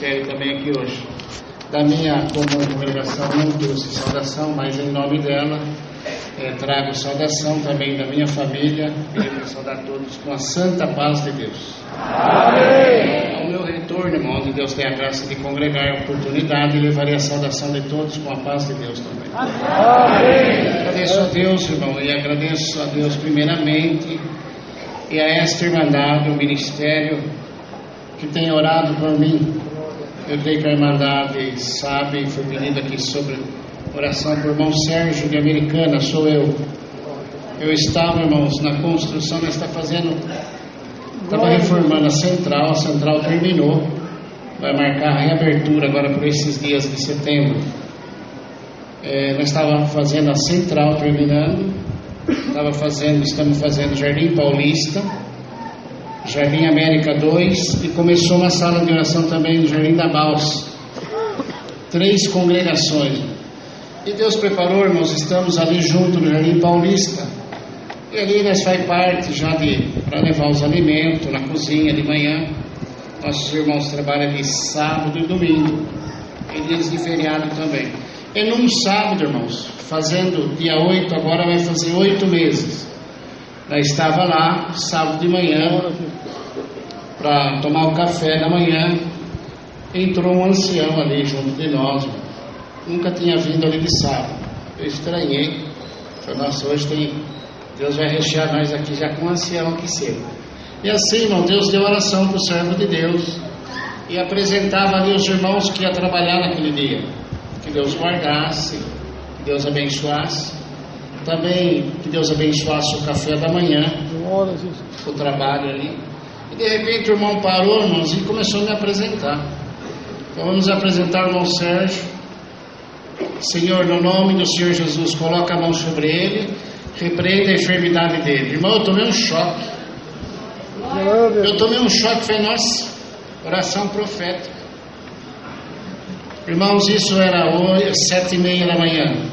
ministério também aqui hoje. Da minha comum congregação não trouxe saudação, mas em nome dela é, trago saudação também da minha família. Queria saudar todos com a santa paz de Deus. Amém. Ao meu retorno, irmão, de Deus tem a graça de congregar a oportunidade levarei a saudação de todos com a paz de Deus também. Amém. Agradeço a Deus, irmão, e agradeço a Deus primeiramente e a esta Irmandade, o ministério que tem orado por mim. Eu creio que a Irmandade sabe, foi pedido aqui sobre oração por irmão Sérgio de Americana, sou eu. Eu estava, irmãos, na construção, nós está fazendo, estava reformando a central, a central terminou, vai marcar a reabertura agora por esses dias de setembro. É, nós estávamos fazendo a central terminando, estava fazendo, estamos fazendo Jardim Paulista, Jardim América 2 e começou uma sala de oração também no Jardim da Balsa. Três congregações. E Deus preparou, irmãos, estamos ali junto no Jardim Paulista. E ali nós faz parte já de para levar os alimentos na cozinha de manhã. Nossos irmãos trabalham de sábado e domingo. E dias de feriado também. E num sábado, irmãos, fazendo dia 8, agora vai fazer oito meses. Nós estava lá, sábado de manhã, para tomar o café da manhã. Entrou um ancião ali junto de nós. Nunca tinha vindo ali de sábado. Eu estranhei. Falei, nossa, hoje tem. Deus vai rechear nós aqui já com um ancião que cedo. E assim, irmão, Deus deu oração para o servo de Deus. E apresentava ali os irmãos que ia trabalhar naquele dia. Que Deus guardasse, que Deus abençoasse. Também que Deus abençoasse o café da manhã, o trabalho ali. E de repente o irmão parou, irmãos, e começou a me apresentar. Então vamos apresentar o irmão Sérgio. Senhor, no nome do Senhor Jesus, coloca a mão sobre ele, repreenda a enfermidade dele. Irmão, eu tomei um choque. Eu tomei um choque, falei, nossa, oração profética. Irmãos, isso era hoje, sete e meia da manhã.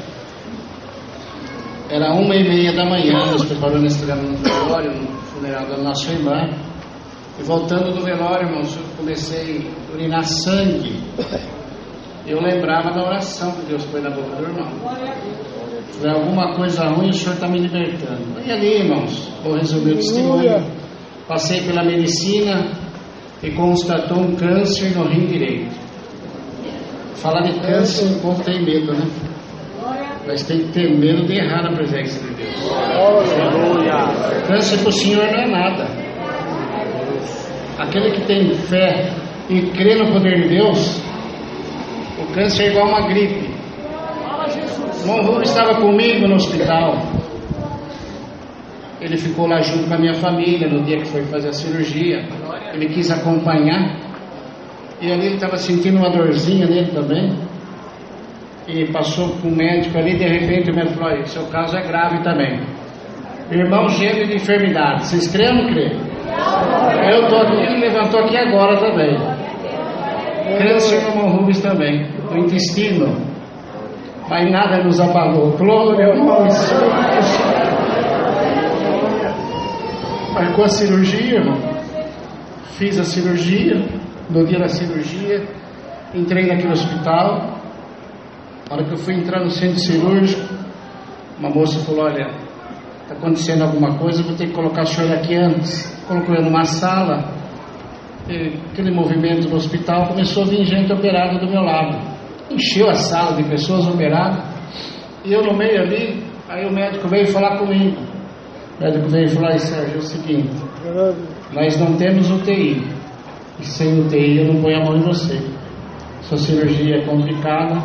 Era uma e meia da manhã, nós preparamos esse no velório, no funeral da nossa irmã. E voltando do velório, irmãos, eu comecei a urinar sangue. Eu lembrava da oração que Deus pôs na boca do irmão. Foi alguma coisa ruim, o Senhor está me libertando. E ali, irmãos, vou resumir o testemunho. Passei pela medicina e constatou um câncer no rim direito. Falar de câncer, o povo tem medo, né? Mas tem que ter medo de errar na presença de Deus. Aleluia. Câncer para o Senhor não é nada. Aquele que tem fé e crê no poder de Deus, o câncer é igual uma gripe. Irmão estava comigo no hospital. Ele ficou lá junto com a minha família no dia que foi fazer a cirurgia. Ele quis acompanhar. E ali ele estava sentindo uma dorzinha nele também. E passou com o médico ali, de repente o médico falou, seu caso é grave também. Irmão cheio de enfermidade. Vocês creem ou não creem? Eu estou aqui, ele levantou aqui agora também. Câncer no irmão Rubens também, do intestino. Mas nada nos abalou. Glória ao nome Marcou a cirurgia, irmão. Fiz a cirurgia. No dia da cirurgia, entrei naquele hospital. Na hora que eu fui entrar no centro cirúrgico, uma moça falou: Olha, está acontecendo alguma coisa, vou ter que colocar o senhor aqui antes. Colocou eu numa sala. E aquele movimento no hospital começou a vir gente operada do meu lado. Encheu a sala de pessoas operadas. E eu no meio ali, aí o médico veio falar comigo. O médico veio falar, Sérgio, é o seguinte, nós não temos UTI. E sem UTI eu não ponho a mão em você. Sua cirurgia é complicada,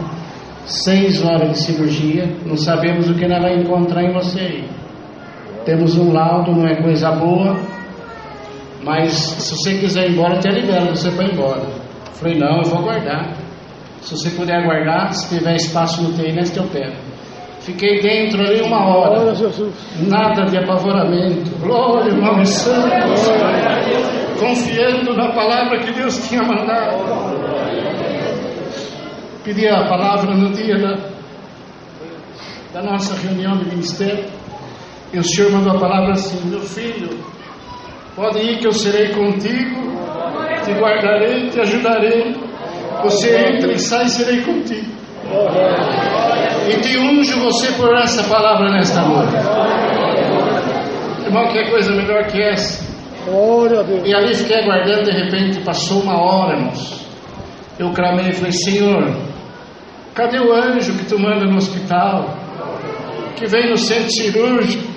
seis horas de cirurgia, não sabemos o que nós vamos encontrar em você aí. Temos um laudo, não é coisa boa, mas se você quiser ir embora, eu te libero você ir embora. Eu falei, não, eu vou aguardar. Se você puder aguardar, se tiver espaço no TI, nós te opera. Fiquei dentro ali uma hora. Nada de apavoramento. Glória, irmão santo. Confiando na palavra que Deus tinha mandado. Pedi a palavra no dia da, da nossa reunião de ministério. E o Senhor mandou a palavra assim: Meu filho, pode ir que eu serei contigo, te guardarei, te ajudarei Você entra e sai, serei contigo. E te unjo você por essa palavra nesta noite. Irmão, que coisa melhor que essa? E ali fiquei aguardando, de repente passou uma hora, irmãos. Eu clamei e falei, Senhor, cadê o anjo que tu manda no hospital? Que vem no centro cirúrgico?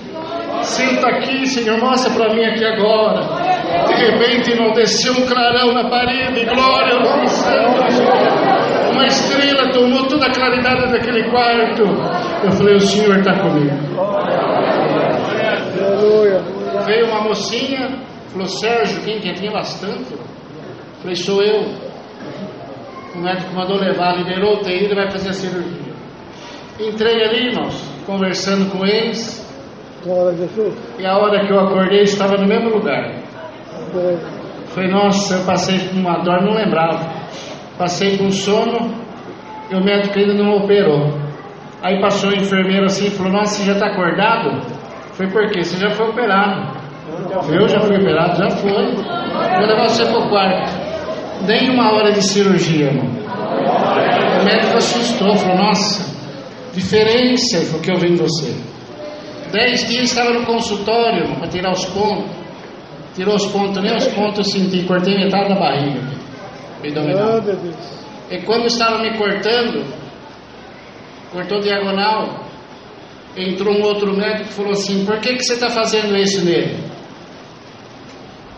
Senta aqui, Senhor, mostra para mim aqui agora. De repente, desceu um clarão na parede, glória ao nome santo. Uma estrela tomou toda a claridade daquele quarto. Eu falei, o Senhor está comigo. Veio uma mocinha, falou, Sérgio, quem que tinha bastante? Eu falei, sou eu. O médico mandou levar, liberou o TI, ele vai fazer a cirurgia. Entrei ali, irmãos, conversando com eles. E a hora que eu acordei, estava no mesmo lugar. Falei, nossa, eu passei com uma dor, não lembrava. Passei com sono e o médico ainda não operou. Aí passou o enfermeiro assim e falou, nossa, você já está acordado? Foi por quê? Você já foi operado. Eu já fui operado, já foi. Vou levar você para o quarto. Nem uma hora de cirurgia, irmão. O médico assustou, falou, nossa, diferença foi que eu vi em você. Dez dias estava no consultório para tirar os pontos. Tirou os pontos, nem os pontos eu senti, cortei metade da barriga. Abdominal. E quando estava me cortando, cortou diagonal, entrou um outro médico e falou assim, por que, que você está fazendo isso nele?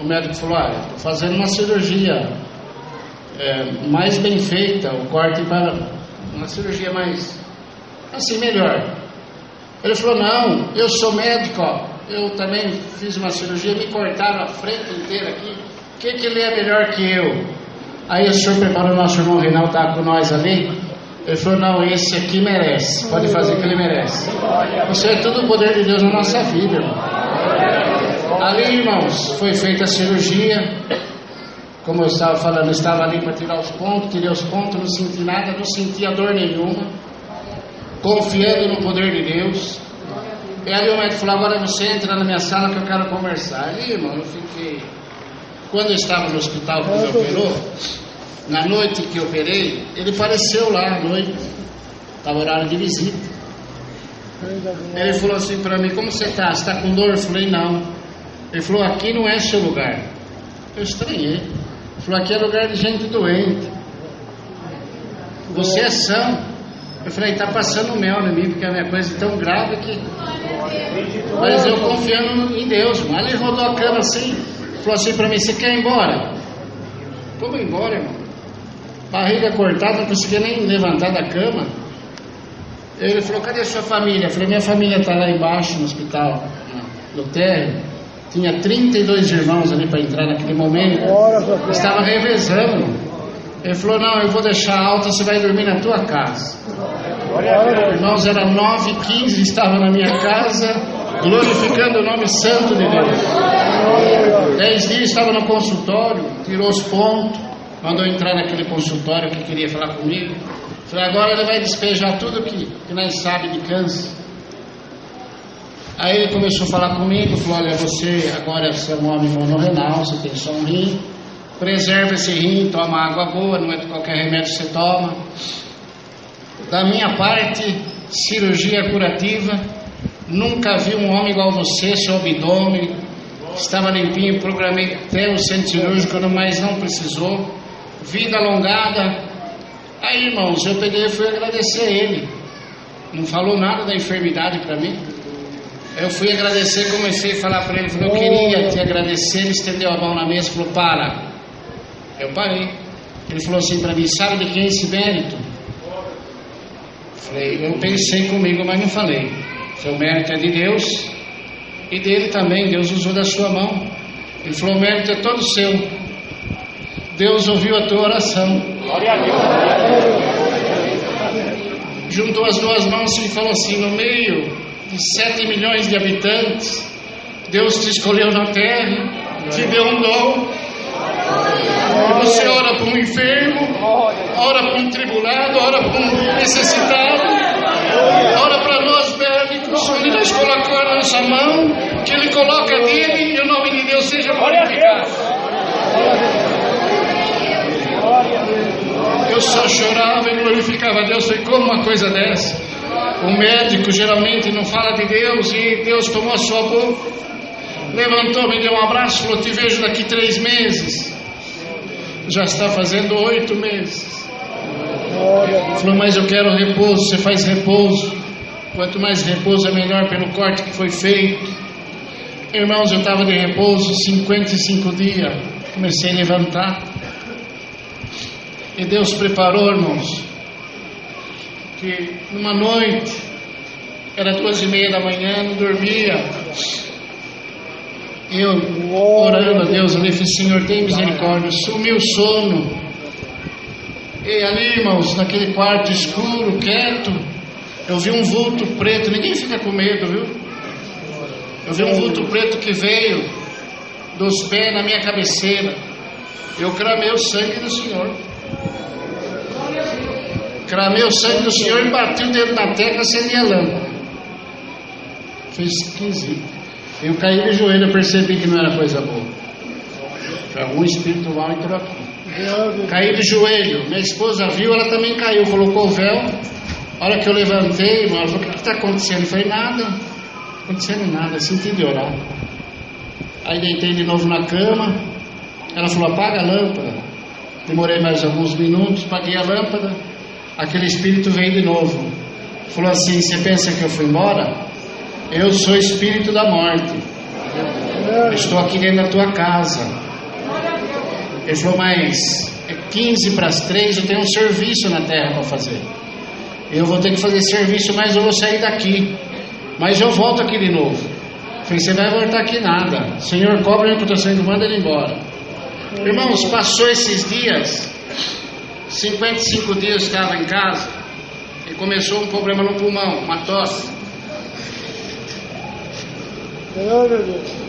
O médico falou, ah, estou fazendo uma cirurgia é, mais bem feita, o corte para uma cirurgia mais assim melhor. Ele falou: Não, eu sou médico, ó. eu também fiz uma cirurgia, me cortaram a frente inteira aqui. O que, que ele é melhor que eu? Aí o senhor preparou nosso irmão Reinaldo, estava com nós ali. Ele falou: Não, esse aqui merece, pode fazer o que ele merece. Isso é tudo o poder de Deus na nossa vida, irmão. Ali, irmãos, foi feita a cirurgia. Como eu estava falando, estava ali para tirar os pontos, tirei os pontos, não senti nada, não sentia dor nenhuma confiando no poder de Deus. E ali o médico falou: agora você entra na minha sala que eu quero conversar. Ali, irmão, eu fiquei. Quando eu estava no hospital que me operou, na noite que eu operei, ele apareceu lá à noite, estava horário de visita. Ele falou assim para mim: Como você está? Você está com dor? Eu falei: Não. Ele falou: Aqui não é seu lugar. Eu estranhei. Falou: Aqui é lugar de gente doente. Você é são. Eu falei, está passando mel em mim, porque a minha coisa é tão grave que. Mas eu confiando em Deus, mano. Ele rodou a cama assim, falou assim para mim: Você quer ir embora? Vamos embora, irmão. Barriga cortada, não conseguia nem levantar da cama. Ele falou: Cadê a sua família? Eu falei: Minha família está lá embaixo no hospital, no térreo. Tinha 32 irmãos ali para entrar naquele momento. Estava revezando. Ele falou: Não, eu vou deixar alta, você vai dormir na tua casa. Irmãos, era 9 h 15 estava na minha casa, glorificando o nome santo de Deus. Dez dias estava no consultório, tirou os pontos, mandou entrar naquele consultório que queria falar comigo. Falei: Agora ele vai despejar tudo que, que nós sabe de câncer. Aí ele começou a falar comigo, falou: Olha, você agora é um homem monorrenal, você tem só um rim preserva esse rim, toma água boa, não é qualquer remédio que você toma. Da minha parte, cirurgia curativa, nunca vi um homem igual você, seu abdômen estava limpinho, programei até o centro cirúrgico, mas não precisou. Vida alongada. Aí, irmãos, eu peguei e fui agradecer a ele. Não falou nada da enfermidade para mim. Eu fui agradecer, comecei a falar para ele, falei, eu queria te agradecer, ele estendeu a mão na mesa e falou, para, eu parei. Ele falou assim para mim: Sabe de quem é esse mérito? Falei: Eu pensei comigo, mas não falei. Seu mérito é de Deus e dele também. Deus usou da sua mão. Ele falou: O mérito é todo seu. Deus ouviu a tua oração. Glória a Deus. Juntou as duas mãos e falou assim: No meio de sete milhões de habitantes, Deus te escolheu na terra, te deu um dom você ora por um enfermo, ora por um tribulado, ora por um necessitado, ora para nós médicos, onde nós colocamos a nossa mão, que Ele coloca dele e o nome de Deus seja glorificado. Eu chorava e glorificava a Deus. Foi como uma coisa dessa? O médico geralmente não fala de Deus e Deus tomou a sua boca. Levantou, me deu um abraço, falou: Te vejo daqui três meses. Já está fazendo oito meses. Falou, mas eu quero repouso. Você faz repouso. Quanto mais repouso é melhor pelo corte que foi feito. Irmãos, eu estava de repouso 55 dias. Comecei a levantar. E Deus preparou, irmãos, que numa noite, era duas e meia da manhã, não dormia. Eu orando a Deus, eu falei, Senhor, tem misericórdia, sumiu o sono. E ali, irmãos, naquele quarto escuro, quieto, eu vi um vulto preto, ninguém fica com medo, viu? Eu vi um vulto preto que veio dos pés na minha cabeceira. Eu cramei o sangue do Senhor. Cramei o sangue do Senhor e bati o dedo na tecla, acendi lâmpada. Fez esquisito. Eu caí de joelho, percebi que não era coisa boa. Algum espírito mal entrou aqui. Caí de joelho. Minha esposa viu, ela também caiu, colocou o véu. A hora que eu levantei, ela falou: O que está acontecendo? Eu falei: Nada, não acontecendo nada, senti de orar. Aí deitei de novo na cama. Ela falou: Apaga a lâmpada. Demorei mais alguns minutos, apaguei a lâmpada. Aquele espírito veio de novo. Falou assim: Você pensa que eu fui embora? Eu sou espírito da morte. Estou aqui dentro da tua casa. Ele falou, mas é 15 para as 3, eu tenho um serviço na terra para fazer. Eu vou ter que fazer serviço, mas eu vou sair daqui. Mas eu volto aqui de novo. falei, você vai voltar aqui nada. Senhor, cobra a reputação e manda ele embora. Irmãos, passou esses dias, 55 dias estava em casa, e começou um problema no pulmão, uma tosse. Glória a Deus.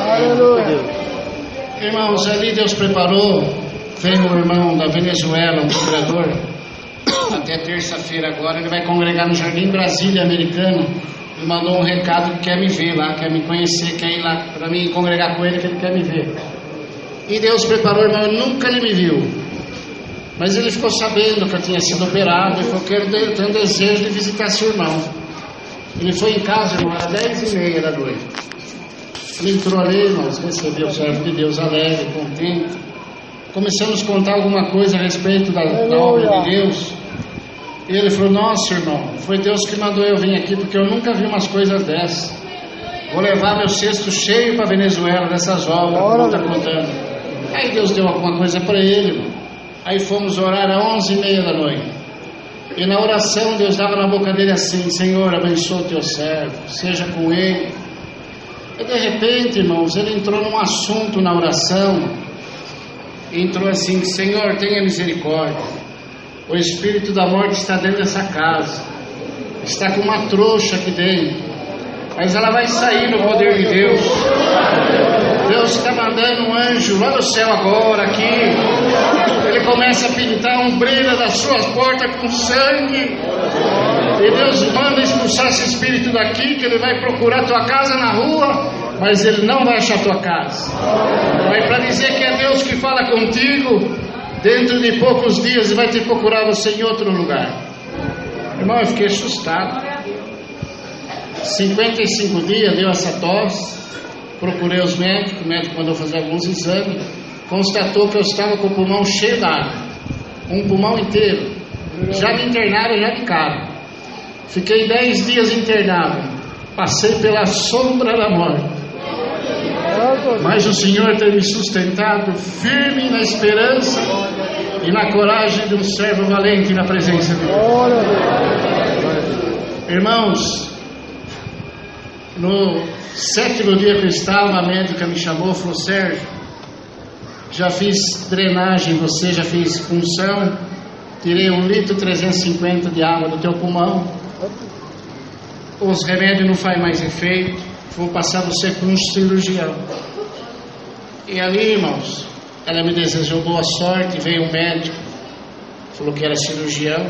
Aleluia. Irmãos, ali Deus preparou. Veio o irmão da Venezuela, um procurador. Até terça-feira agora, ele vai congregar no Jardim Brasília Americano. Ele mandou um recado que quer me ver lá, quer me conhecer, quer ir lá para mim congregar com ele, que ele quer me ver. E Deus preparou, irmão, nunca ele me viu. Mas ele ficou sabendo que eu tinha sido operado e falou que eu tenho desejo de visitar seu irmão. Ele foi em casa, irmão, às dez e meia da noite. Ele entrou ali, irmãos, recebeu o servo de Deus alegre, contente. Começamos a contar alguma coisa a respeito da, da obra de Deus. E ele falou: Nossa, irmão, foi Deus que mandou eu vir aqui, porque eu nunca vi umas coisas dessas. Vou levar meu cesto cheio para Venezuela dessas obras que está contando. Aí Deus deu alguma coisa para ele. Aí fomos orar às onze e meia da noite. E na oração Deus dava na boca dele assim: Senhor, abençoa o teu servo, seja com ele. E de repente, irmãos, ele entrou num assunto na oração. Entrou assim: Senhor, tenha misericórdia. O espírito da morte está dentro dessa casa. Está com uma trouxa aqui dentro. Mas ela vai sair no poder de Deus. Deus está mandando um anjo lá no céu agora, aqui. Ele começa a pintar um brilho das suas portas com sangue. E Deus manda expulsar esse espírito daqui, que ele vai procurar tua casa na rua, mas ele não vai achar tua casa. Vai para dizer que é Deus que fala contigo, dentro de poucos dias vai te procurar você em outro lugar. Irmão, eu fiquei assustado. 55 dias deu essa tosse. Procurei os médicos, o médico mandou fazer alguns exames, constatou que eu estava com o pulmão cheio d'água, um pulmão inteiro. Já me internaram, já me cara. Fiquei dez dias internado, passei pela sombra da morte. Mas o Senhor tem me sustentado firme na esperança e na coragem de um servo valente na presença de Deus. Irmãos, no sétimo dia que eu estava, a médica me chamou e falou: Sérgio, já fiz drenagem em você, já fiz punção, tirei um litro 350 de água do teu pulmão. Os remédios não fazem mais efeito, vou passar você por um cirurgião. E ali, irmãos, ela me desejou boa sorte, veio um médico, falou que era cirurgião,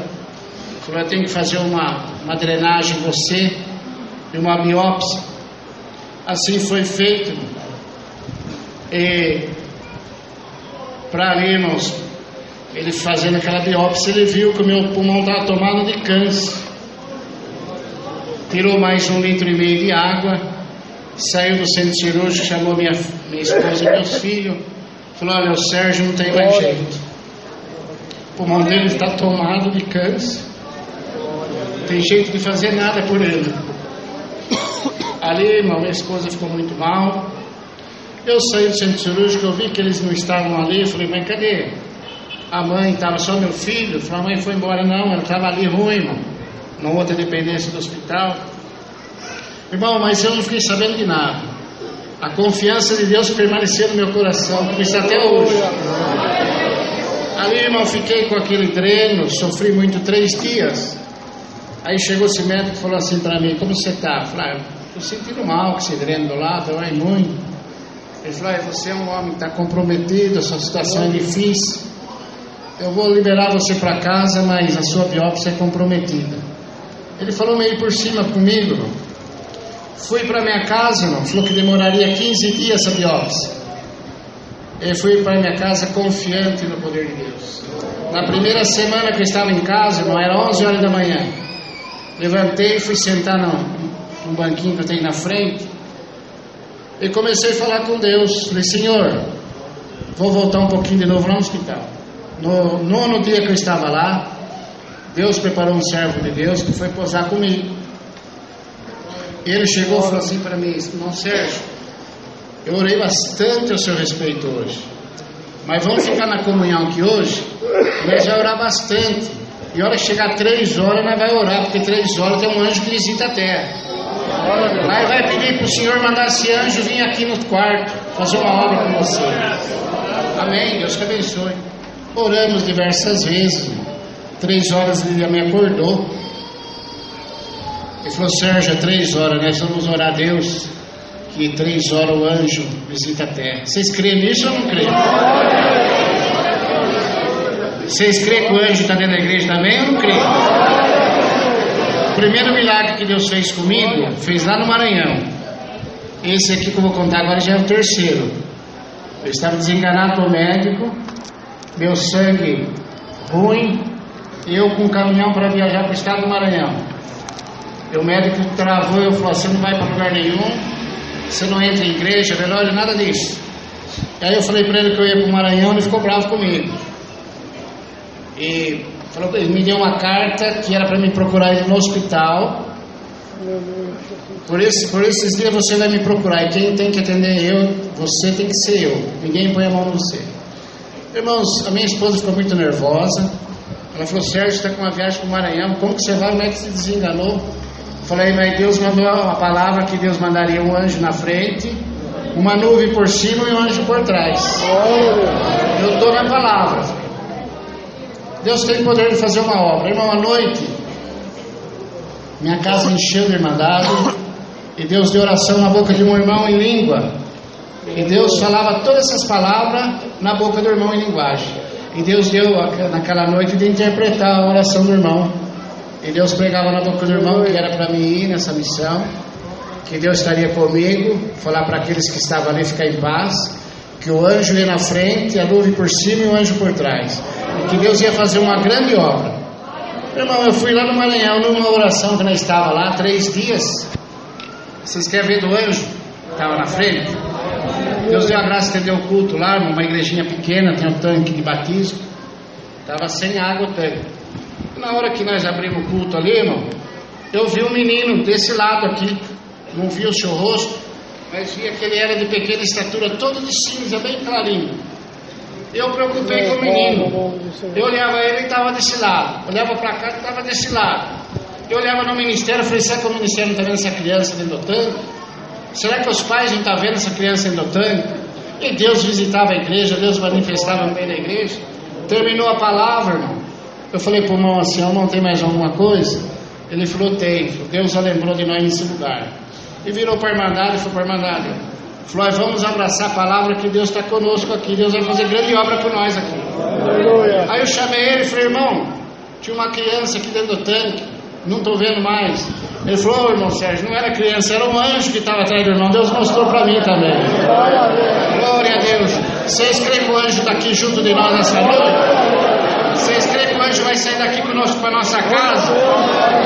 falou: Eu tenho que fazer uma, uma drenagem em você e uma biópsia. Assim foi feito. E para irmãos, ele fazendo aquela biópsia, ele viu que o meu pulmão estava tomado de câncer. Tirou mais um litro e meio de água, saiu do centro cirúrgico, chamou minha, minha esposa e meus filhos, falou, olha, o Sérgio não tem mais jeito. O pulmão dele está tomado de câncer. Não tem jeito de fazer nada por ele. Ali, irmão, minha esposa ficou muito mal. Eu saí do centro cirúrgico, eu vi que eles não estavam ali, eu falei, mas cadê? A mãe estava só meu filho, falei, a mãe foi embora, não, ela estava ali ruim, irmão, numa outra dependência do hospital. Irmão, mas eu não fiquei sabendo de nada. A confiança de Deus permaneceu no meu coração, como está até hoje. Ali, irmão, fiquei com aquele dreno, sofri muito três dias. Aí chegou esse médico e falou assim para mim, como você está? Falei, ah, estou sentindo mal com esse dreno do lado, dói muito. Ele falou, você é um homem que está comprometido, a sua situação é difícil. Eu vou liberar você para casa, mas a sua biópsia é comprometida. Ele falou meio por cima comigo. Fui para minha casa, irmão, falou que demoraria 15 dias essa biópsia. Eu fui para minha casa confiante no poder de Deus. Na primeira semana que eu estava em casa, irmão, era 11 horas da manhã. Levantei e fui sentar no, no banquinho que eu tenho na frente. E comecei a falar com Deus. Falei, Senhor, vou voltar um pouquinho de novo lá no hospital. No nono dia que eu estava lá, Deus preparou um servo de Deus que foi posar comigo. Ele chegou e falou assim para mim, irmão Sérgio, eu orei bastante ao seu respeito hoje. Mas vamos ficar na comunhão aqui hoje? Nós vai orar bastante. E hora que chegar três horas, nós vai orar, porque três horas tem um anjo que visita a terra. Lá vai pedir para o Senhor mandar esse anjo vir aqui no quarto, fazer uma obra com você. Amém. Deus te abençoe. Oramos diversas vezes. Três horas ele me acordou. Ele falou, Sérgio, é três horas, nós vamos orar a Deus. Que três horas o anjo visita a terra. Vocês creem nisso ou não creem? Vocês creem que o anjo está dentro da igreja também ou não creem? Primeiro milagre que Deus fez comigo, fez lá no Maranhão. Esse aqui que eu vou contar agora já é o terceiro. Eu estava desenganado com o médico, meu sangue ruim, eu com um caminhão para viajar para o estado do Maranhão. E o médico travou, eu falou, você não vai para lugar nenhum, você não entra em igreja, velório, nada disso. E aí eu falei para ele que eu ia para o Maranhão, ele ficou bravo comigo. E falou, ele me deu uma carta que era para me procurar ele no hospital. Por, esse, por esses dias você vai me procurar. E quem tem que atender eu, você tem que ser eu. Ninguém põe a mão no você. Irmãos, a minha esposa ficou muito nervosa. Ela falou, Sérgio, está com uma viagem para o Maranhão, como que você vai? Como é que se desenganou? Falei, mas Deus mandou a palavra que Deus mandaria um anjo na frente, uma nuvem por cima e um anjo por trás. Eu estou na palavra. Deus tem poder de fazer uma obra. Irmão, à noite, minha casa encheu de irmandade, e Deus deu oração na boca de um irmão em língua. E Deus falava todas essas palavras na boca do irmão em linguagem. E Deus deu naquela noite de interpretar a oração do irmão. E Deus pregava na boca do irmão que era para mim ir nessa missão, que Deus estaria comigo, falar para aqueles que estavam ali ficar em paz, que o anjo ia na frente, a nuvem por cima e o anjo por trás. Que Deus ia fazer uma grande obra. Irmão, eu fui lá no Maranhão numa oração que nós estava lá três dias. Vocês querem ver do anjo? Estava na frente. Deus deu a graça de ter o culto lá, numa igrejinha pequena, tem um tanque de batismo. Estava sem água o tanque. Na hora que nós abrimos o culto ali, irmão, eu vi um menino desse lado aqui. Não vi o seu rosto, mas via que ele era de pequena estatura, todo de cinza, bem clarinho. Eu preocupei com o menino. Eu olhava ele e estava desse lado. Olhava para cá e estava desse lado. Eu olhava no ministério e falei, será que o ministério não está vendo essa criança dentro do tanque? Será que os pais não estão vendo essa criança endotânica? E Deus visitava a igreja, Deus manifestava no meio da igreja. Terminou a palavra, irmão. Eu falei para o irmão assim, não tem mais alguma coisa? Ele falou, tem. Deus já lembrou de nós nesse lugar. E virou para a Irmandade e foi para a Irmandade. Falou, vamos abraçar a palavra que Deus está conosco aqui. Deus vai fazer grande obra por nós aqui. Aleluia. Aí eu chamei ele e falei, irmão, tinha uma criança aqui dentro do tanque, não estou vendo mais. Ele falou, oh, irmão Sérgio, não era criança, era um anjo que estava atrás do irmão. Deus mostrou para mim também. Glória a Deus. Vocês creem que o anjo está aqui junto de nós nessa noite? Vocês creem que o anjo vai sair daqui conosco para nossa casa?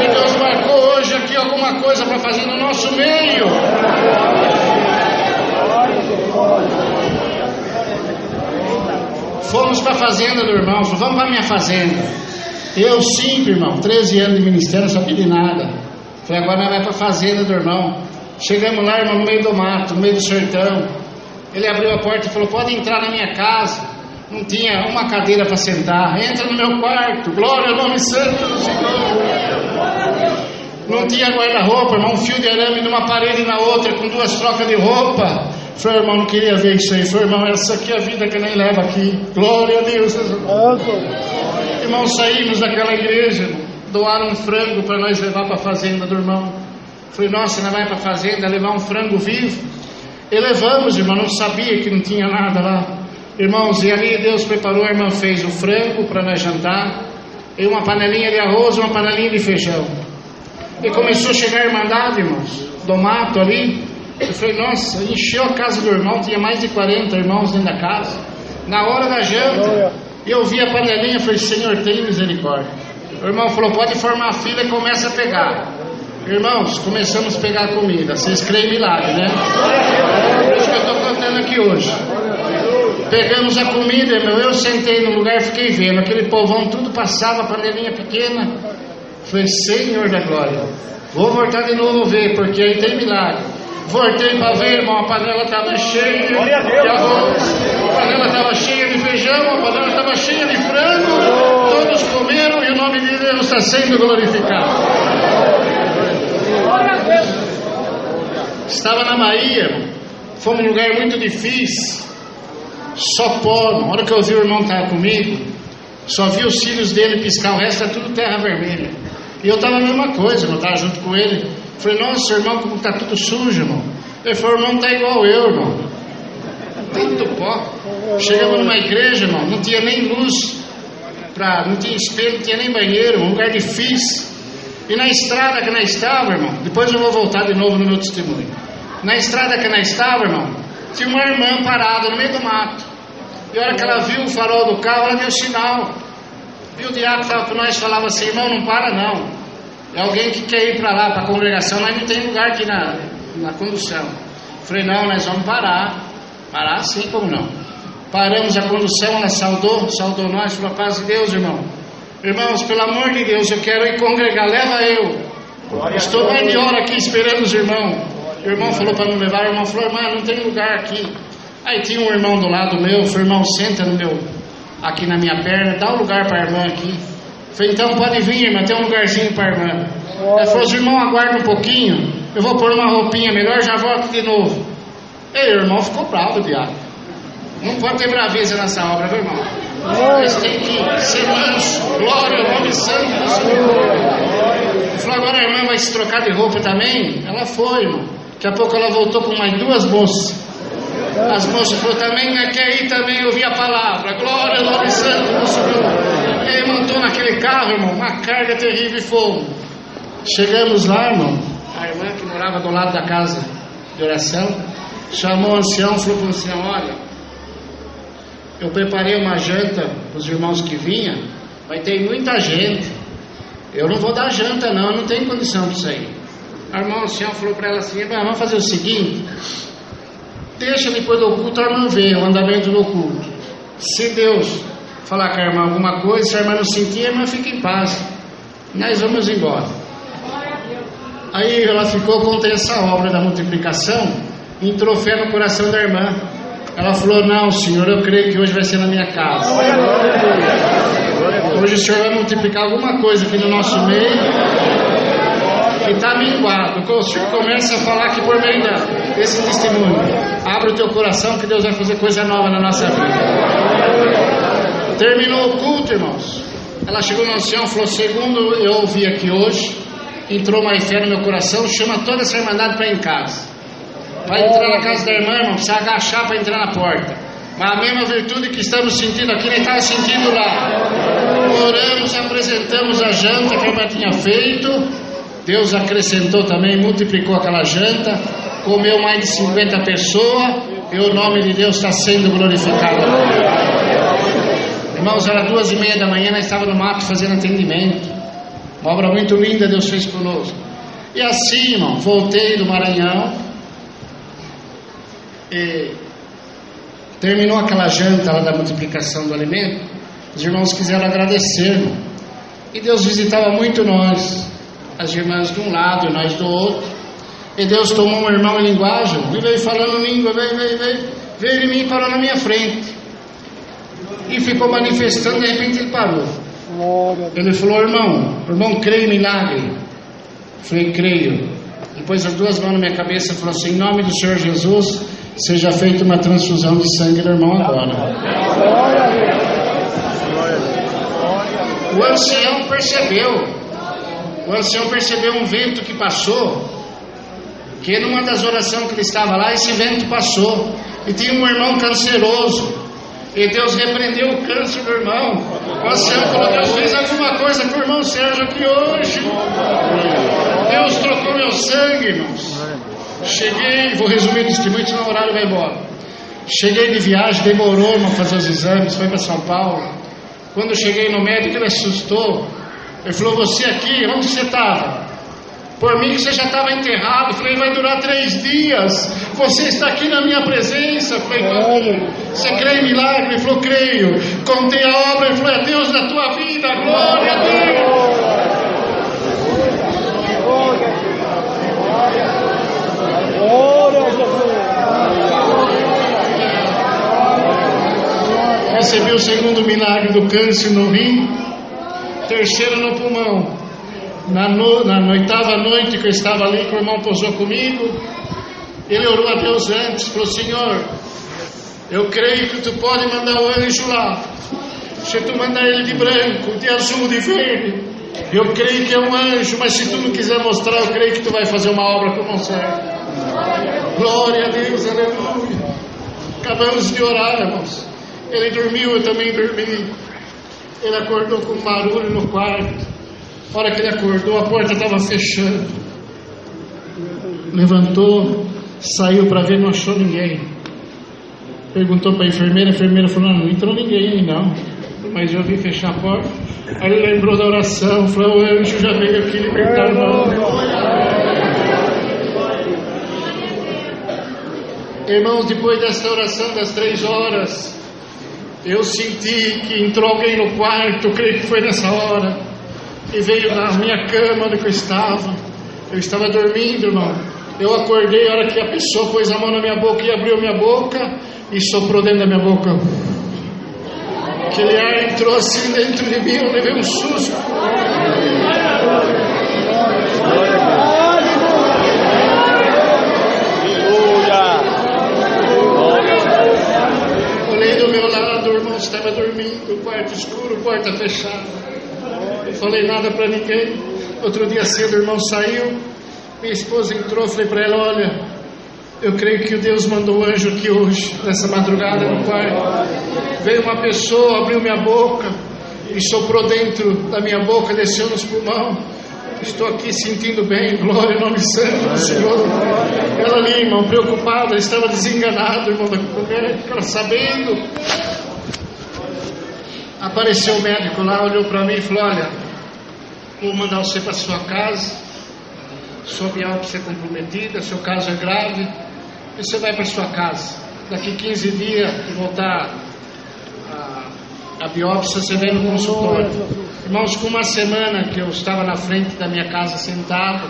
Que Deus marcou hoje aqui alguma coisa para fazer no nosso meio? Fomos para a fazenda do irmão, vamos para a minha fazenda. Eu, sim, irmão, 13 anos de ministério, não sabia de nada. Falei, agora nós vamos para a fazenda do irmão. Chegamos lá, irmão, no meio do mato, no meio do sertão. Ele abriu a porta e falou: Pode entrar na minha casa. Não tinha uma cadeira para sentar. Entra no meu quarto. Glória ao nome santo do Senhor. Não tinha guarda-roupa, irmão. Um fio de arame numa parede e na outra, com duas trocas de roupa. Falei, irmão, não queria ver isso aí. Falei, irmão, essa aqui é a vida que nem leva aqui. Glória a Deus. Irmão, saímos daquela igreja. Doaram um frango para nós levar para a fazenda do irmão. Falei, nossa, nós vai para a fazenda levar um frango vivo. E levamos, irmão, não sabia que não tinha nada lá. Irmãos, e ali Deus preparou, a irmã fez o frango para nós jantar, e uma panelinha de arroz, uma panelinha de feijão. E começou a chegar a irmandade, irmãos, do mato ali. Eu falei, nossa, encheu a casa do irmão, tinha mais de 40 irmãos dentro da casa. Na hora da janta, eu vi a panelinha e falei, Senhor, tem misericórdia. O irmão falou, pode formar a fila e começa a pegar. Irmãos, começamos a pegar comida. Vocês creem em milagre, né? Por isso que eu estou contando aqui hoje. Pegamos a comida, irmão. Eu sentei no lugar e fiquei vendo. Aquele povão tudo passava, panelinha pequena. Falei, Senhor da glória. Vou voltar de novo ver, porque aí tem milagre. Voltei para ver, irmão. A panela estava cheia de arroz. A panela estava cheia de feijão. A panela estava cheia de frango. Todos comeram e o nome de Deus está sendo glorificado. Estava na Bahia, fomos num lugar muito difícil, só pó. Na hora que eu vi o irmão estava comigo, só vi os cílios dele piscar, o resto era tudo terra vermelha. E eu estava a mesma coisa, eu estava junto com ele. Falei, nossa, irmão, como está tudo sujo, irmão. Ele falou, irmão, está igual eu, irmão. Tanto pó. Chegamos numa igreja, irmão, não tinha nem luz, pra, não tinha espelho, não tinha nem banheiro, um lugar difícil. E na estrada que nós estava, irmão, depois eu vou voltar de novo no meu testemunho. Na estrada que nós estava, irmão, tinha uma irmã parada no meio do mato. E a hora que ela viu o farol do carro, ela deu sinal. E o diabo estava com nós falava assim, irmão, não para não. É alguém que quer ir para lá, para a congregação, mas não tem lugar aqui na, na condução. Falei, não, nós vamos parar. Parar assim como não. Paramos a condução, ela saudou, saudou nós, falou, paz de Deus, irmão. Irmãos, pelo amor de Deus, eu quero ir congregar, leva eu. Estou mais de hora aqui esperando os irmãos. O irmão falou para não levar, o irmão falou, irmã, não tem lugar aqui. Aí tinha um irmão do lado meu, falou, irmão, senta no meu, aqui na minha perna, dá um lugar para a irmã aqui. Falei, então pode vir, irmã, tem um lugarzinho para a irmã. Ela falou, os irmãos aguardam um pouquinho, eu vou pôr uma roupinha melhor, já volto de novo. Ei, o irmão ficou bravo, diabo. Não pode ter braveza nessa obra, meu irmão. Mas tem que ser manso. Glória ao nome santo do Senhor. Falou, agora a irmã vai se trocar de roupa também? Ela foi, irmão. Daqui a pouco ela voltou com mais duas moças. As moças falaram, também quer ir também ouvir a palavra. Glória ao nome santo do Senhor. E aí montou naquele carro, irmão, uma carga terrível e fogo. Chegamos lá, irmão. A irmã que morava do lado da casa de oração chamou o ancião, falou para o ancião, olha, eu preparei uma janta para os irmãos que vinham, vai ter muita gente. Eu não vou dar janta não, eu não tenho condição disso aí. A irmã ancião falou para ela assim, vamos fazer o seguinte, deixa depois do culto a irmã ver o andamento do culto. Se Deus falar com a irmã alguma coisa, se a irmã não sentir, a irmã fica em paz. Nós vamos embora. Aí ela ficou contando essa obra da multiplicação, entrou fé no coração da irmã. Ela falou: Não, Senhor, eu creio que hoje vai ser na minha casa. Hoje o Senhor vai multiplicar alguma coisa aqui no nosso meio que está minguado. O Senhor começa a falar aqui por meio desse testemunho. Abre o teu coração que Deus vai fazer coisa nova na nossa vida. Terminou o culto, irmãos. Ela chegou no ancião e falou: Segundo eu ouvi aqui hoje, entrou mais fé no meu coração, chama toda essa irmandade para ir em casa. Para entrar na casa da irmã, irmão, precisa agachar para entrar na porta. Mas a mesma virtude que estamos sentindo aqui, nem estava sentindo lá. Oramos, apresentamos a janta que a irmã tinha feito. Deus acrescentou também, multiplicou aquela janta. Comeu mais de 50 pessoas. E o nome de Deus está sendo glorificado. Irmãos, era duas e meia da manhã, nós estávamos no mato fazendo atendimento. Uma obra muito linda Deus fez conosco. E assim, irmão, voltei do Maranhão. Terminou aquela janta lá da multiplicação do alimento. Os irmãos quiseram agradecer, irmão. E Deus visitava muito nós, as irmãs de um lado e nós do outro. E Deus tomou um irmão em linguagem e veio falando língua, veio, veio, veio, veio em mim e parou na minha frente e ficou manifestando, de repente ele parou. Ele falou, irmão, irmão, creio em milagre. Eu falei, creio. Depois as duas mãos na minha cabeça falou assim, em nome do Senhor Jesus, seja feita uma transfusão de sangue do irmão agora. O ancião percebeu, o ancião percebeu um vento que passou, que numa das orações que ele estava lá, esse vento passou, e tinha um irmão canceroso, e Deus repreendeu o câncer do irmão. Ancião falou: Deus fez alguma coisa com o irmão Sérgio aqui hoje. Deus trocou meu sangue, irmãos. Cheguei, vou resumir o testemunho, senão o horário vai embora. Cheguei de viagem, demorou para fazer os exames, foi para São Paulo. Quando cheguei no médico, ele assustou. Ele falou: Você aqui, onde você estava? Por mim que você já estava enterrado. Falei, vai durar três dias. Você está aqui na minha presença. Falei, você crê em milagre? Ele falou, creio. Contei a obra. Ele falou, é Deus da tua vida. Glória a Deus. Recebi o segundo milagre do câncer no rim, terceiro no pulmão. Na, no, na, oitava noite que eu estava ali, que o irmão posou comigo, ele orou a Deus antes, falou: Senhor, eu creio que tu pode mandar o anjo lá. Se tu mandar ele de branco, de azul, de verde, eu creio que é um anjo, mas se tu não quiser mostrar, eu creio que tu vai fazer uma obra como serve. Glória a Deus, aleluia. Acabamos de orar, irmãos. Ele dormiu, eu também dormi. Ele acordou com barulho no quarto. A hora que ele acordou, a porta estava fechando. Levantou, saiu para ver, não achou ninguém. Perguntou para a enfermeira, a enfermeira falou: Não, não entrou ninguém aí não. Mas eu vi fechar a porta. Aí ele lembrou da oração, falou: O anjo já veio aqui libertar nós. Irmãos, depois dessa oração das três horas, eu senti que entrou alguém no quarto, creio que foi nessa hora e veio na minha cama onde eu estava. Eu estava dormindo, irmão. Eu acordei a hora que a pessoa pôs a mão na minha boca e abriu minha boca e soprou dentro da minha boca. Aquele ar entrou assim dentro de mim, eu levei um susto. Olhei do meu lado, o irmão estava dormindo, quarto escuro, porta fechada falei nada para ninguém. Outro dia cedo o irmão saiu, minha esposa entrou, falei para ela: Olha, eu creio que Deus mandou um anjo aqui hoje, nessa madrugada no quarto. Veio uma pessoa, abriu minha boca e soprou dentro da minha boca, desceu nos pulmões. Estou aqui sentindo bem, glória nome santo do Senhor. Ela ali, irmão, preocupada, estava desenganada, irmão, ela sabendo. Apareceu o médico lá, olhou para mim e falou: Olha, vou mandar você para sua casa, sua biópsia é comprometida, seu caso é grave, e você vai para sua casa. Daqui 15 dias que voltar a, a biópsia, você vem no consultório. Irmãos, com uma semana que eu estava na frente da minha casa sentado,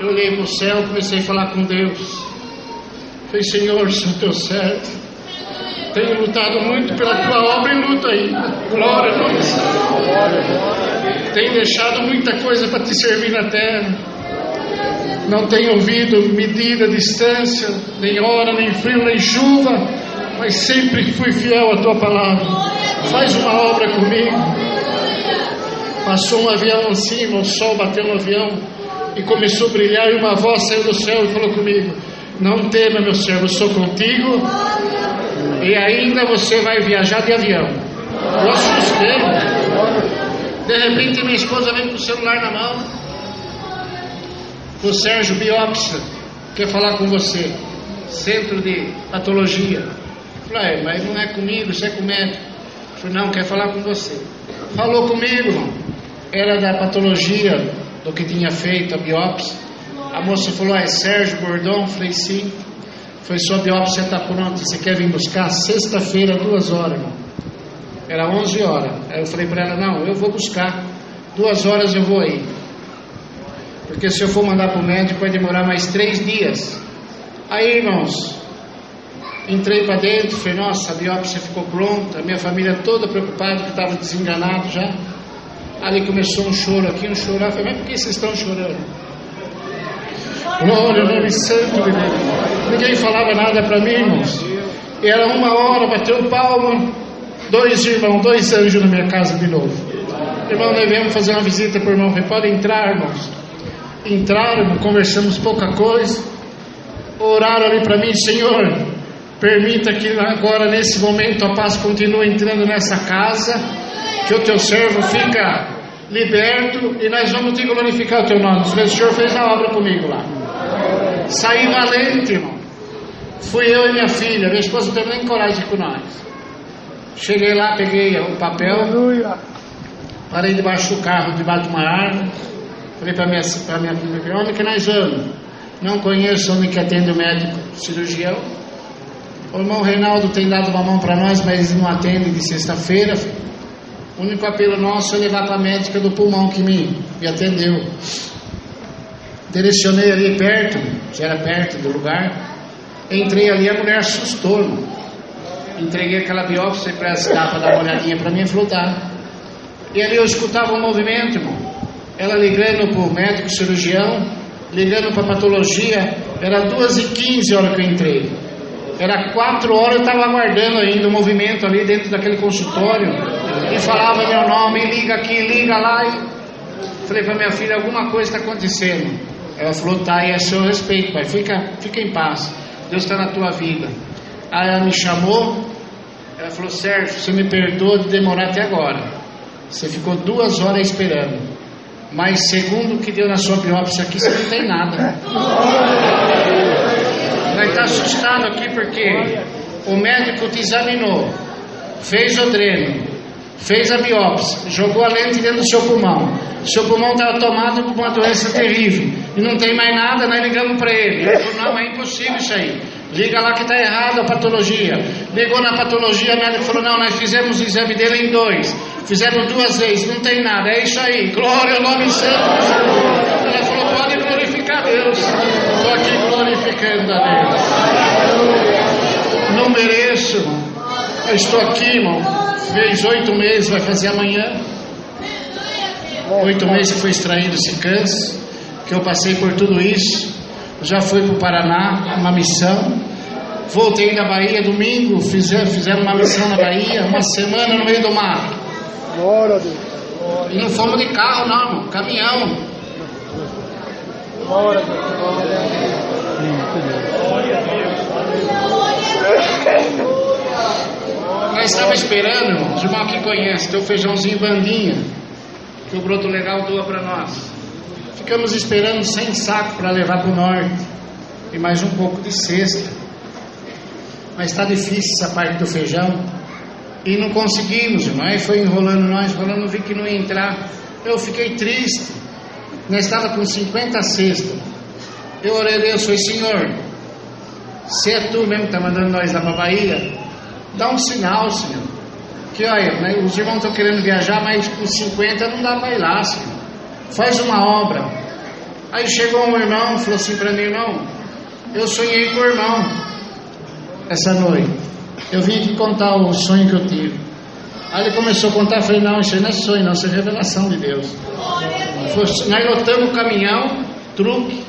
eu olhei para o céu e comecei a falar com Deus. Falei, Senhor, se o teu certo, tenho lutado muito pela tua obra e luta ainda. Glória a Deus. Tenho deixado muita coisa para te servir na terra. Não tenho ouvido medida, distância, nem hora, nem frio, nem chuva, mas sempre fui fiel à tua palavra. Faz uma obra comigo. Passou um avião em cima, o sol bateu no avião e começou a brilhar, e uma voz saiu do céu e falou comigo: Não tema, meu servo, eu sou contigo, e ainda você vai viajar de avião. Eu assustei. De repente minha esposa vem com o celular na mão. O Sérgio Biopsia quer falar com você. centro de patologia. Falei, mas não é comigo, isso é com o médico. Falei, não, quer falar com você. Falou comigo. Era da patologia do que tinha feito, a biópsia. A moça falou, ah, é Sérgio Gordon? Falei, sim. Foi sua biópsia está pronta, você quer vir buscar? Sexta-feira, duas horas, irmão. Era 11 horas. Aí eu falei para ela, não, eu vou buscar. Duas horas eu vou aí. Porque se eu for mandar para o médico vai demorar mais três dias. Aí, irmãos, entrei para dentro, falei, nossa, a biópsia ficou pronta, minha família toda preocupada que estava desenganado já. Ali começou um choro aqui, um choro lá. Falei, mas por que vocês estão chorando? Glória ao nome santo de Deus. Ninguém falava nada para mim, irmãos. E era uma hora, bateu palma, dois irmãos, dois anjos na minha casa de novo. Irmão, nós viemos fazer uma visita para o irmão. Pode entrar, irmãos. Entraram, conversamos pouca coisa. Oraram ali para mim, Senhor, permita que agora, nesse momento, a paz continue entrando nessa casa que o teu servo fica liberto e nós vamos te glorificar o teu nome. O Senhor fez a obra comigo lá. Saí valente, irmão. Fui eu e minha filha, minha esposa não teve nem coragem com nós. Cheguei lá, peguei o papel, parei debaixo do carro, debaixo de uma árvore. Falei para minha, minha filha, onde que nós vamos? Não conheço onde que atende o médico cirurgião. O irmão Reinaldo tem dado uma mão para nós, mas não atende de sexta-feira. O único apelo nosso é levar para a médica do pulmão que me, me atendeu. Direcionei ali perto, já era perto do lugar. Entrei ali, a mulher assustou. Irmão. Entreguei aquela biópsia para essa para dar uma olhadinha para mim falou: tá. E ali eu escutava o um movimento. Ela ligando para o médico cirurgião, ligando para a patologia. Era 2h15 a hora que eu entrei. Era 4 horas, eu estava aguardando ainda o movimento ali dentro daquele consultório e falava meu nome, liga aqui, liga lá. E falei para minha filha, alguma coisa está acontecendo. Ela falou, tá, e é seu respeito, pai, fica, fica em paz. Deus está na tua vida. Aí ela me chamou, ela falou, Sérgio, você me perdoa de demorar até agora. Você ficou duas horas esperando. Mas segundo o que deu na sua biópsia aqui, você não tem nada. Vai estar assustado aqui porque o médico te examinou, fez o dreno, fez a biópsia, jogou a lente dentro do seu pulmão. Seu pulmão estava tomado por uma doença terrível e não tem mais nada, nós ligamos para ele. Ele falou: não, é impossível isso aí. Liga lá que está errado a patologia. Ligou na patologia, o médico falou: não, nós fizemos o exame dele em dois. Fizemos duas vezes, não tem nada. É isso aí. Glória ao nome santo. Ela falou: pode glorificar Deus. Estou aqui glorificando a Deus. Não mereço, Eu estou aqui, irmão fez oito meses, vai fazer amanhã. Oito meses que foi extraído esse câncer, que eu passei por tudo isso. Já fui para o Paraná, uma missão. Voltei da Bahia domingo, fizeram, fizeram uma missão na Bahia, uma semana no meio do mar. Glória a Deus. E não fomos de carro, não, caminhão. Glória a Deus. Glória a Deus. Nós estávamos esperando, irmão, os irmãos que conhecem, teu feijãozinho bandinha, que o broto legal doa para nós. Ficamos esperando sem saco para levar para o norte, e mais um pouco de cesta. Mas está difícil essa parte do feijão, e não conseguimos. Aí foi enrolando nós, enrolando, vi que não ia entrar. Eu fiquei triste. Nós estava com 50 cestas. Eu orei a Deus, falei, Senhor, se é tu mesmo que está mandando nós lá para a Bahia, Dá um sinal, Senhor. Que olha, né, os irmãos estão querendo viajar, mas com 50 não dá para ir lá, Senhor. Faz uma obra. Aí chegou um irmão, falou assim para mim, irmão, eu sonhei com o irmão essa noite. Eu vim aqui contar o sonho que eu tive. Aí ele começou a contar, eu falei, não, isso não é sonho, não, isso é revelação de Deus. Falei, nós lotamos o caminhão, truque,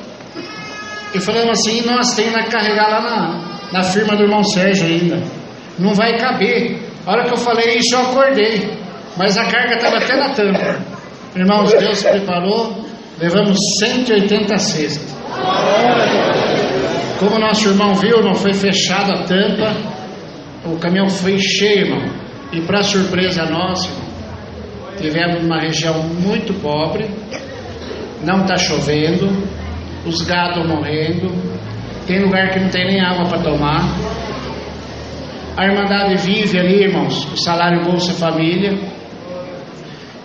e falamos assim, nós temos que carregar lá na, na firma do irmão Sérgio ainda não vai caber. A hora que eu falei isso, eu acordei, mas a carga estava até na tampa. Irmãos, Deus preparou, levamos 180 cestas. Como nosso irmão viu, não foi fechada a tampa, o caminhão foi cheio, irmão. E para surpresa nossa, tivemos uma região muito pobre, não está chovendo, os gados morrendo, Tem lugar que não tem nem água para tomar. A Irmandade vive ali, irmãos, o salário Bolsa Família.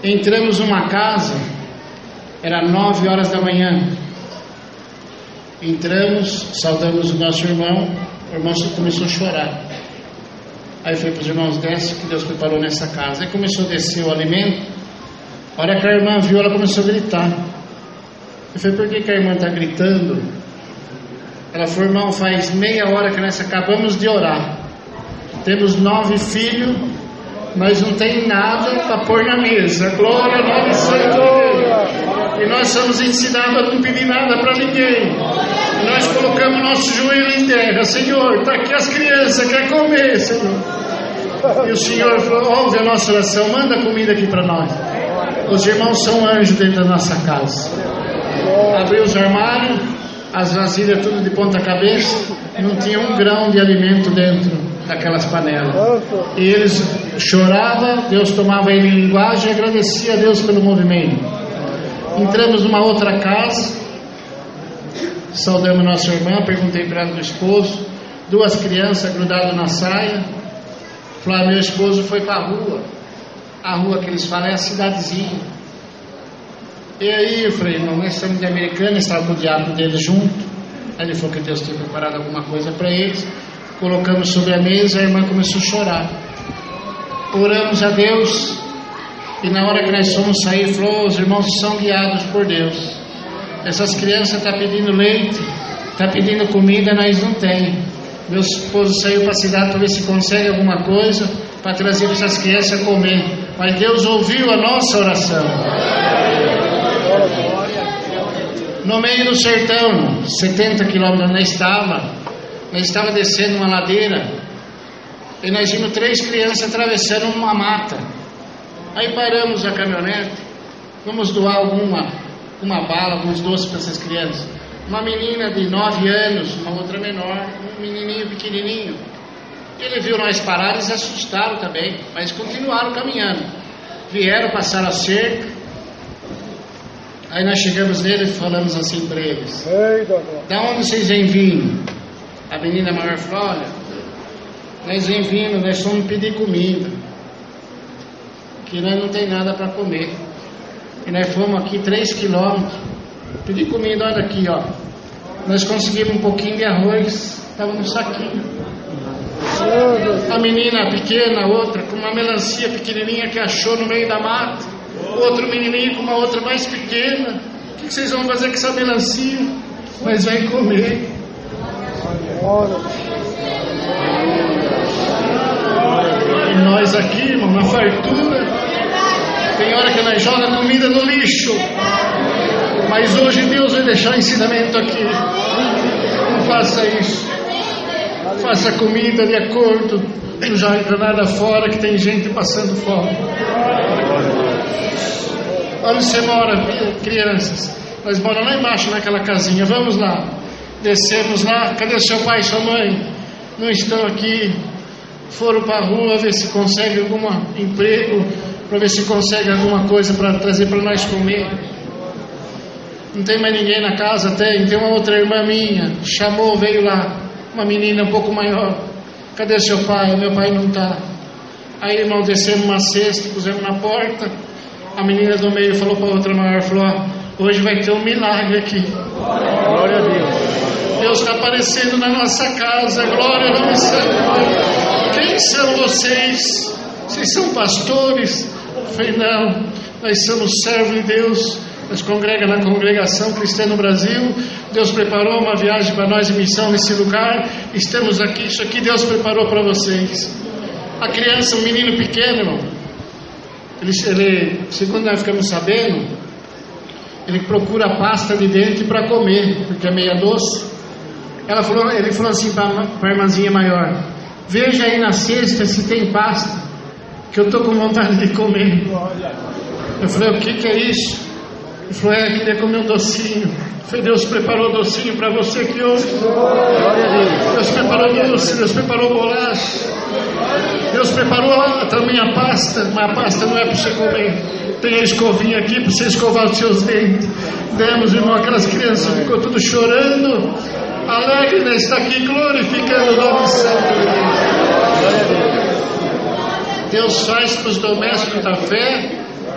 Entramos numa casa, era nove horas da manhã. Entramos, saudamos o nosso irmão, o irmão começou a chorar. Aí foi para os irmãos, desce que Deus preparou nessa casa. Aí começou a descer o alimento. A hora que a irmã viu, ela começou a gritar. Eu falei, por que, que a irmã está gritando? Ela falou, irmão, faz meia hora que nós acabamos de orar. Temos nove filhos, mas não tem nada para pôr na mesa. Glória ao nome de Deus. E nós somos ensinados a não pedir nada para ninguém. Nós colocamos nosso joelho em terra. Senhor, está aqui as crianças, quer comer, Senhor. E o Senhor falou, ouve a nossa oração, manda comida aqui para nós. Os irmãos são anjos dentro da nossa casa. Abriu os armários, as vasilhas tudo de ponta cabeça, não tinha um grão de alimento dentro daquelas panelas. E eles choravam, Deus tomava ele em linguagem e agradecia a Deus pelo movimento. Entramos numa outra casa, saudamos nossa irmã, perguntei para ela do esposo, duas crianças grudadas na saia. Falei, meu esposo foi para a rua. A rua que eles falam é a cidadezinha. E aí eu falei, não, nós estamos de americana, estava com o diabo dele junto. Aí ele falou que Deus tinha preparado alguma coisa para eles. Colocamos sobre a mesa, a irmã começou a chorar. Oramos a Deus. E na hora que nós fomos sair, falou, os irmãos são guiados por Deus. Essas crianças estão tá pedindo leite, estão tá pedindo comida, nós não tem. Meu esposo saiu para a cidade para ver se consegue alguma coisa para trazer para essas crianças comer. Mas Deus ouviu a nossa oração. No meio do sertão, 70 quilômetros nós estava, nós estava descendo uma ladeira e nós vimos três crianças atravessando uma mata. Aí paramos a caminhonete, vamos doar alguma uma bala, alguns doces para essas crianças uma menina de 9 anos, uma outra menor, um menininho pequenininho. Ele viu nós parar e se assustaram também, mas continuaram caminhando. Vieram, passaram a cerca. Aí nós chegamos nele e falamos assim para eles: Da onde vocês vêm vindo? A menina maior falou: Olha, nós vem vindo, nós fomos pedir comida, que nós não tem nada para comer. E nós fomos aqui 3 quilômetros Pedi comida, olha aqui, ó. Nós conseguimos um pouquinho de arroz, estava no saquinho. A menina pequena, outra, com uma melancia pequenininha que achou no meio da mata. Outro menininho com uma outra mais pequena. O que vocês vão fazer com essa melancia? Mas vai comer. E nós aqui, irmão, na fartura. Tem hora que nós jogamos comida no lixo. Mas hoje Deus vai deixar ensinamento aqui. Não faça isso. Faça comida de acordo. Não joga nada fora que tem gente passando fome. Onde você mora, crianças? Nós moramos lá embaixo naquela casinha. Vamos lá. Descemos lá. Cadê seu pai e sua mãe? Não estão aqui. Foram para a rua ver se consegue algum emprego, para ver se consegue alguma coisa para trazer para nós comer. Não tem mais ninguém na casa, tem. Tem uma outra irmã minha. Chamou, veio lá. Uma menina um pouco maior. Cadê seu pai? Meu pai não está. Aí, irmão, descemos uma cesta, pusemos na porta. A menina do meio falou para a outra maior: falou, hoje vai ter um milagre aqui. Glória a Deus. Deus está aparecendo na nossa casa. Glória a Deus. Quem são vocês? Vocês são pastores? Falei, não. Nós somos servos de Deus nos congrega na congregação cristã no Brasil. Deus preparou uma viagem para nós em missão nesse lugar. Estamos aqui, isso aqui Deus preparou para vocês. A criança, um menino pequeno, ele, ele, segundo nós ficamos sabendo, ele procura pasta de dente para comer, porque é meia doce. Ela falou, ele falou assim para a irmãzinha maior: Veja aí na cesta se tem pasta, que eu estou com vontade de comer. Eu falei: O que, que é isso? Ele falou: É, queria comer um docinho. Foi Deus preparou docinho para você que hoje. Deus preparou doce, Deus preparou bolacha. Deus preparou também a pasta, mas a pasta não é para você comer. Tem a escovinha aqui para você escovar os seus dentes. Demos, irmão, aquelas crianças ficou tudo chorando. Alegre está aqui, glorificando o nome santo de Deus. Deus faz para os domésticos da fé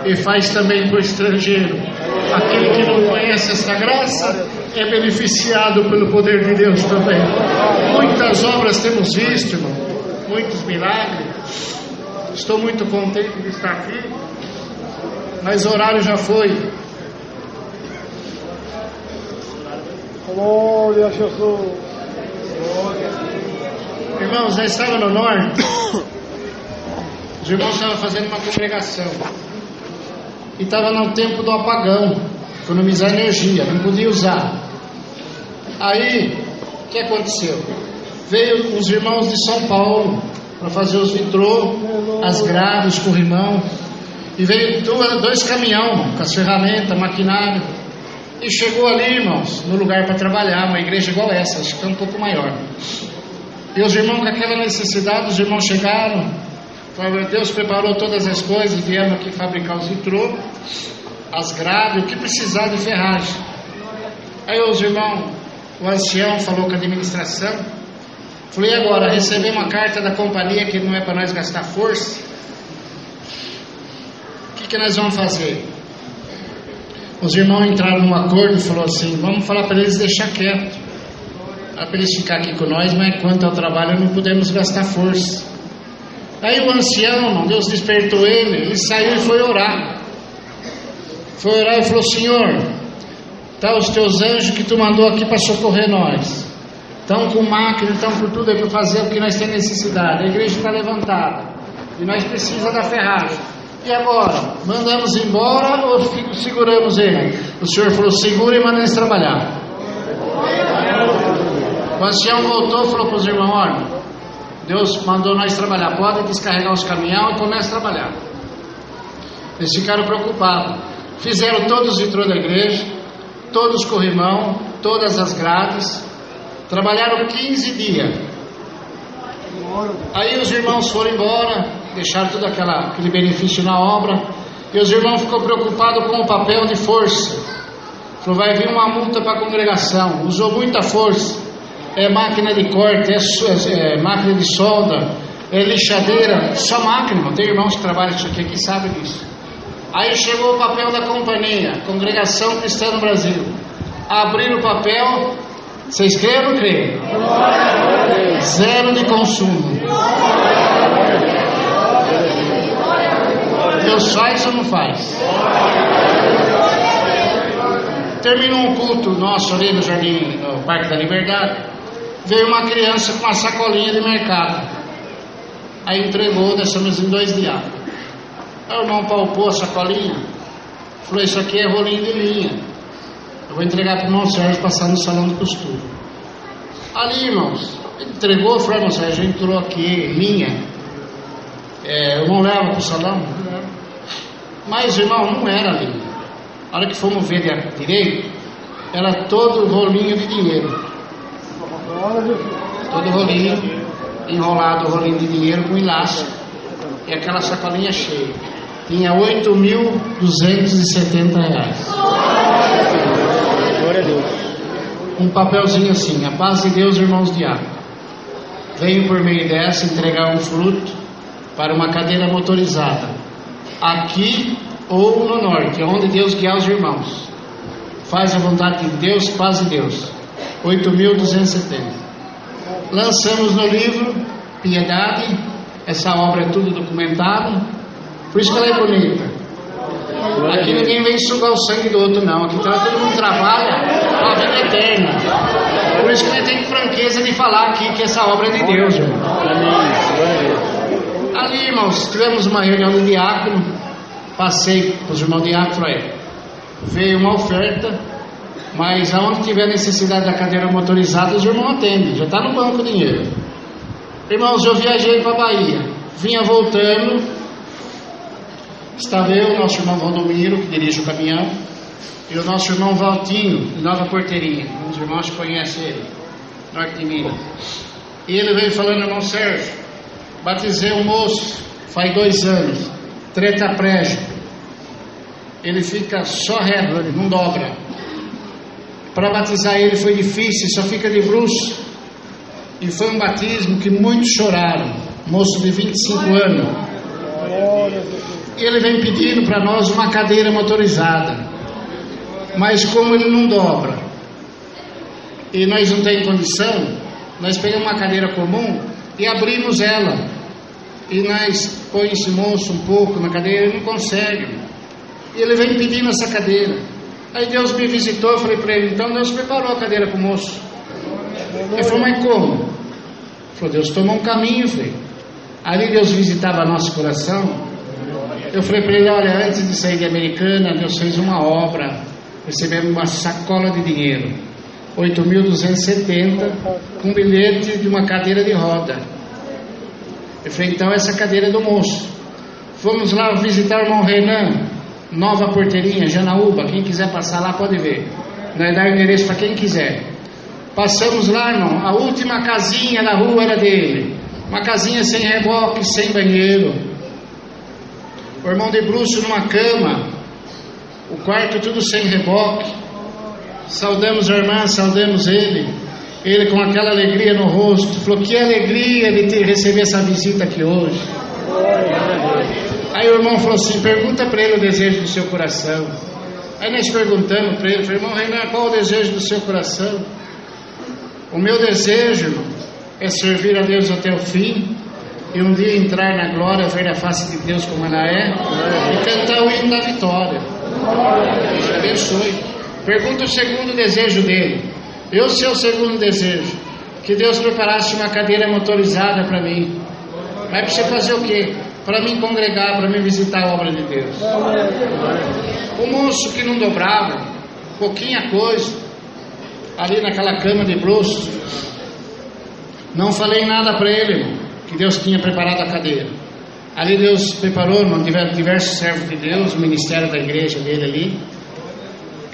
e faz também para o estrangeiro. Aquele que não conhece esta graça é beneficiado pelo poder de Deus também. Muitas obras temos visto, irmão, muitos milagres. Estou muito contente de estar aqui, mas o horário já foi. Glória a Jesus. Irmãos, já estava no norte. Os irmãos estavam fazendo uma congregação. E estava no tempo do apagão, economizar energia, não podia usar. Aí, o que aconteceu? Veio os irmãos de São Paulo para fazer os vitrô, as grades, corrimão. E veio dois caminhão com as ferramentas, maquinário. E chegou ali, irmãos, no lugar para trabalhar, uma igreja igual essa, acho que é um pouco maior. E os irmãos com aquela necessidade, os irmãos chegaram, falaram, Deus preparou todas as coisas, vieram aqui fabricar os vitrô, as grades, o que precisar de ferragem. Aí os irmãos, o ancião falou com a administração, falei, agora, receber uma carta da companhia que não é para nós gastar força, o que, que nós vamos fazer? Os irmãos entraram num acordo e falou assim: vamos falar para eles deixar quieto. Para eles ficar aqui com nós, mas quanto ao trabalho não podemos gastar força. Aí o ancião, Deus despertou ele, ele saiu e foi orar. Foi orar e falou: Senhor, tá os teus anjos que tu mandou aqui para socorrer nós. Estão com máquina, estão por tudo aí para fazer o que nós temos necessidade. A igreja está levantada e nós precisamos da ferragem. E agora? Mandamos embora ou seguramos ele? O Senhor falou: segura e manda eles trabalhar. O ancião voltou e falou para os irmãos: olha, Deus mandou nós trabalhar, pode descarregar os caminhões e começa a trabalhar. Eles ficaram preocupados. Fizeram todos os vitrôs da igreja, todos os corrimão, todas as grades. Trabalharam 15 dias. Aí os irmãos foram embora, deixaram todo aquela, aquele benefício na obra. E os irmãos ficou preocupados com o papel de força. Falou, vai vir uma multa para a congregação. Usou muita força. É máquina de corte, é, é, é máquina de solda, é lixadeira, só máquina. Tem irmãos que trabalham isso aqui que sabem disso. Aí chegou o papel da companhia, Congregação Cristã no Brasil. Abriram o papel, vocês creem ou não creem? Zero de consumo. Deus faz ou não faz? Terminou um culto nosso ali no Jardim, no Parque da Liberdade. Veio uma criança com uma sacolinha de mercado. Aí entregou, deixamos em dois dias. Aí o irmão palpou a sacolinha. Falou: Isso aqui é rolinho de linha. Eu vou entregar para o irmão Sérgio passar no salão de costura. Ali, irmãos, entregou, falou: Irmão Sérgio, entrou aqui, linha. É, eu não levo para o salão? Mas, irmão, não era linha. A hora que fomos ver direito, era todo rolinho de dinheiro. Todo rolinho, enrolado rolinho de dinheiro com elástico. E aquela sacolinha cheia. Tinha 8.270 reais. Glória a Deus. Um papelzinho assim, a paz de Deus, irmãos de água. Venho por meio dessa entregar um fruto para uma cadeira motorizada. Aqui ou no norte, onde Deus guiar os irmãos. Faz a vontade de Deus, paz de Deus. 8.270. Lançamos no livro Piedade. Essa obra é tudo documentado. Por isso que ela é bonita. Aqui ninguém vem sugar o sangue do outro, não. Aqui todo mundo trabalha a vida eterna. Por isso que nós temos franqueza de falar aqui que essa obra é de Deus, irmão. Ali, irmãos, tivemos uma reunião de diácono. Passei para os irmãos diáconos, falei, veio uma oferta, mas aonde tiver necessidade da cadeira motorizada, os irmãos atendem, já está no banco o dinheiro. Irmãos, eu viajei para a Bahia, vinha voltando, estava eu, nosso irmão Valdomiro, que dirige o caminhão, e o nosso irmão Valtinho, de Nova Porteirinha, os irmãos conhecem ele, norte de Minas. E ele veio falando, irmão Sérgio, batizei um moço, faz dois anos, tetraplégico, ele fica só reto, não dobra. Para batizar ele foi difícil, só fica de bruxo. E foi um batismo que muitos choraram. Moço de 25 anos. Ele vem pedindo para nós uma cadeira motorizada. Mas como ele não dobra, e nós não temos condição, nós pegamos uma cadeira comum e abrimos ela. E nós põe esse moço um pouco na cadeira, ele não consegue. E ele vem pedindo essa cadeira. Aí Deus me visitou, eu falei para ele, então Deus preparou a cadeira para o moço. Ele falou, mas como? Ele falou, Deus tomou um caminho, filho. Ali Deus visitava nosso coração. Eu falei para ele, olha, antes de sair de Americana, Deus fez uma obra. Recebemos uma sacola de dinheiro. 8.270 com bilhete de uma cadeira de roda. Eu falei, então essa cadeira é do moço. Fomos lá visitar o irmão Renan, Nova Porteirinha, Janaúba. Quem quiser passar lá pode ver. Nós dar endereço para quem quiser. Passamos lá, irmão. A última casinha da rua era dele. Uma casinha sem reboque, sem banheiro. O irmão de bruxo numa cama. O quarto tudo sem reboque. Saudamos a irmã, saudamos ele. Ele com aquela alegria no rosto. Falou: Que alegria de ter, receber essa visita aqui hoje. Aí o irmão falou assim: pergunta para ele o desejo do seu coração. Aí nós perguntamos para ele: irmão Renan, qual o desejo do seu coração? O meu desejo, é servir a Deus até o fim e um dia entrar na glória, ver a face de Deus como ela é e cantar o hino da vitória. Deus abençoe. Pergunta o segundo desejo dele. Eu sei o segundo desejo: que Deus preparasse uma cadeira motorizada para mim. Vai para você fazer o quê? para me congregar, para me visitar a obra de Deus. O moço que não dobrava, pouquinha coisa, ali naquela cama de bruxos, não falei nada para ele, irmão, que Deus tinha preparado a cadeira. Ali Deus preparou, irmão, diversos servos de Deus, o ministério da igreja dele ali.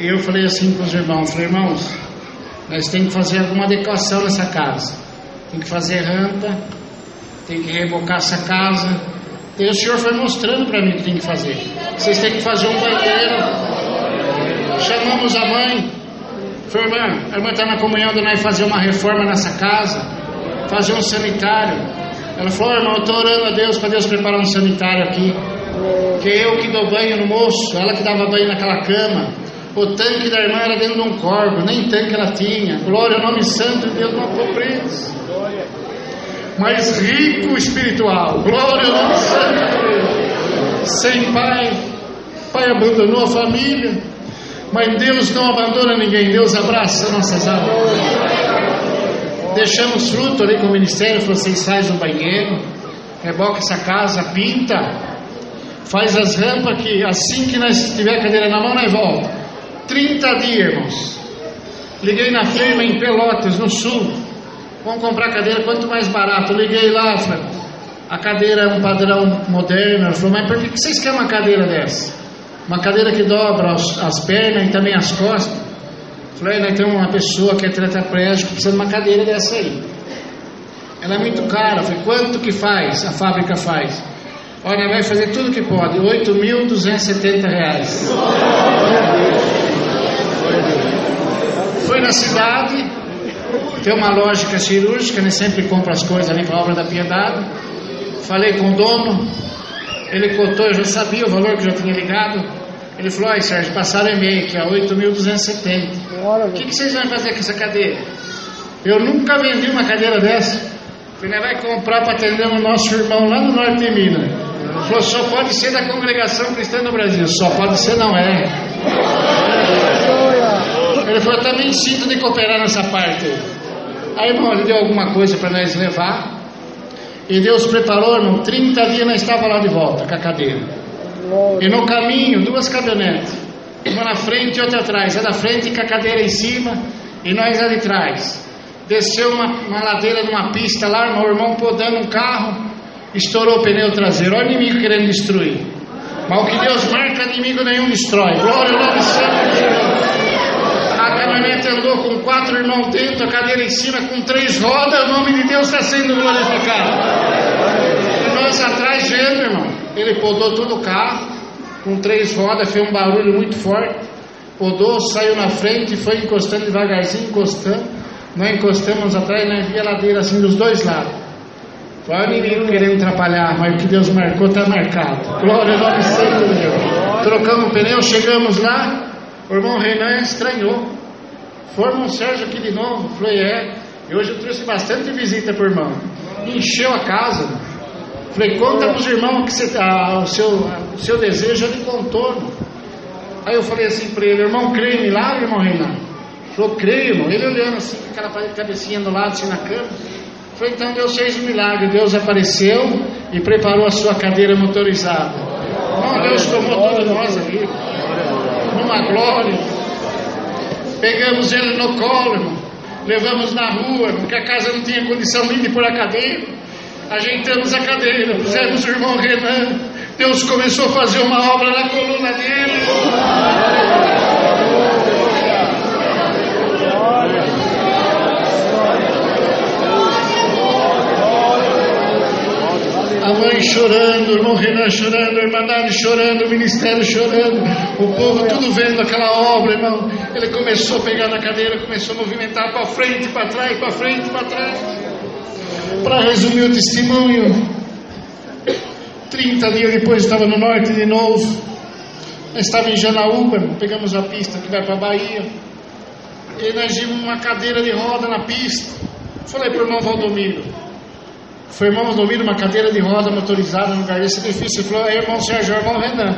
Eu falei assim para os irmãos, falei, irmãos, nós temos que fazer alguma adequação nessa casa. Tem que fazer rampa, tem que rebocar essa casa, e o Senhor foi mostrando para mim o que tem que fazer. Vocês têm que fazer um banheiro. Chamamos a mãe. Falei, irmã, a irmã está na comunhão de nós fazer uma reforma nessa casa, fazer um sanitário. Ela falou, irmão, eu estou orando a Deus para Deus preparar um sanitário aqui. Que eu que dou banho no moço, ela que dava banho naquela cama. O tanque da irmã era dentro de um corpo, nem tanque ela tinha. Glória ao nome santo de Deus, não compreende mas rico espiritual. Glória ao nome santo. Sem pai, pai abandonou a família, mas Deus não abandona ninguém, Deus abraça nossas almas. Deixamos fruto ali com o ministério, vocês fazem um banheiro, reboca essa casa, pinta, faz as rampas que assim que nós tiver a cadeira na mão, nós volta. 30 dias, irmãos. Liguei na firma em Pelotas, no sul. Vamos comprar cadeira quanto mais barato. Liguei lá, falei, a cadeira é um padrão moderno. Ela falou, mas por que vocês querem uma cadeira dessa? Uma cadeira que dobra as, as pernas e também as costas. Falei, nós temos uma pessoa que é tetraplégico, precisa de uma cadeira dessa aí. Ela é muito cara. Falei, quanto que faz? A fábrica faz. Olha, vai fazer tudo que pode, 8.270 na cidade, tem uma lógica cirúrgica, né? sempre compra as coisas ali para a obra da piedade. Falei com o dono, ele cotou, eu já sabia o valor que eu já tinha ligado. Ele falou: Ai Sérgio, passaram e-mail que é 8.270. O que, que vocês vão fazer com essa cadeira? Eu nunca vendi uma cadeira dessa. Ele vai comprar para atender o nosso irmão lá no norte de Minas. Ele falou: só pode ser da congregação cristã no Brasil. Só pode ser, não é. Ele falou: também sinto de cooperar nessa parte. Aí, irmão, ele deu alguma coisa para nós levar. E Deus preparou, irmão, 30 dias nós estávamos lá de volta com a cadeira. E no caminho, duas caminhonetes. Uma na frente e outra atrás. A da frente com a cadeira em cima e nós ali atrás. Desceu uma, uma ladeira numa pista lá, irmão, o irmão podando um carro, estourou o pneu traseiro. Olha o inimigo querendo destruir. Mas o que Deus marca, inimigo nenhum destrói. Glória ao nome santo de Deus caminhonete andou com quatro irmãos dentro, a cadeira em cima, com três rodas, o nome de Deus está sendo glorificado. Nós atrás vendo, irmão. Ele podou todo o carro, com três rodas, fez um barulho muito forte. Podou, saiu na frente, foi encostando devagarzinho, encostando. Nós encostamos atrás, nós via ladeira assim dos dois lados. Olha o menino querendo atrapalhar, mas o que Deus marcou está marcado. Glória ao nome santo de Deus. Trocamos o pneu, chegamos lá, o irmão Renan estranhou. Foi irmão Sérgio aqui de novo. Falei, é. E hoje eu trouxe bastante visita o irmão. Encheu a casa. Falei, conta para os irmãos que você, ah, o, seu, o seu desejo de contorno. Aí eu falei assim para ele, irmão, creio em milagre, irmão Renan? Falou, creio, irmão. Ele olhando assim, com aquela cabecinha do lado, assim na cama. Falei, então Deus fez um milagre. Deus apareceu e preparou a sua cadeira motorizada. Não, Deus tomou todos nós aqui. Numa glória. Pegamos ele no colo, irmão. Levamos na rua, porque a casa não tinha condição nem de pôr a cadeira. Ajeitamos a cadeira, pusemos o irmão Renan. Deus começou a fazer uma obra na coluna dele. A mãe chorando, o irmão Renan chorando, a irmã Nani chorando, o ministério chorando, o povo tudo vendo aquela obra, irmão. Ele começou a pegar na cadeira, começou a movimentar para frente, para trás, para frente, para trás. Para resumir o testemunho, 30 dias depois estava no norte de novo. estava em Janaúba, pegamos a pista que vai para a Bahia. E nós vimos uma cadeira de roda na pista. Falei para o irmão Valdomiro, foi irmão Valdomiro, uma cadeira de roda motorizada no lugar desse difícil. Ele falou, é irmão Sérgio, irmão Renan.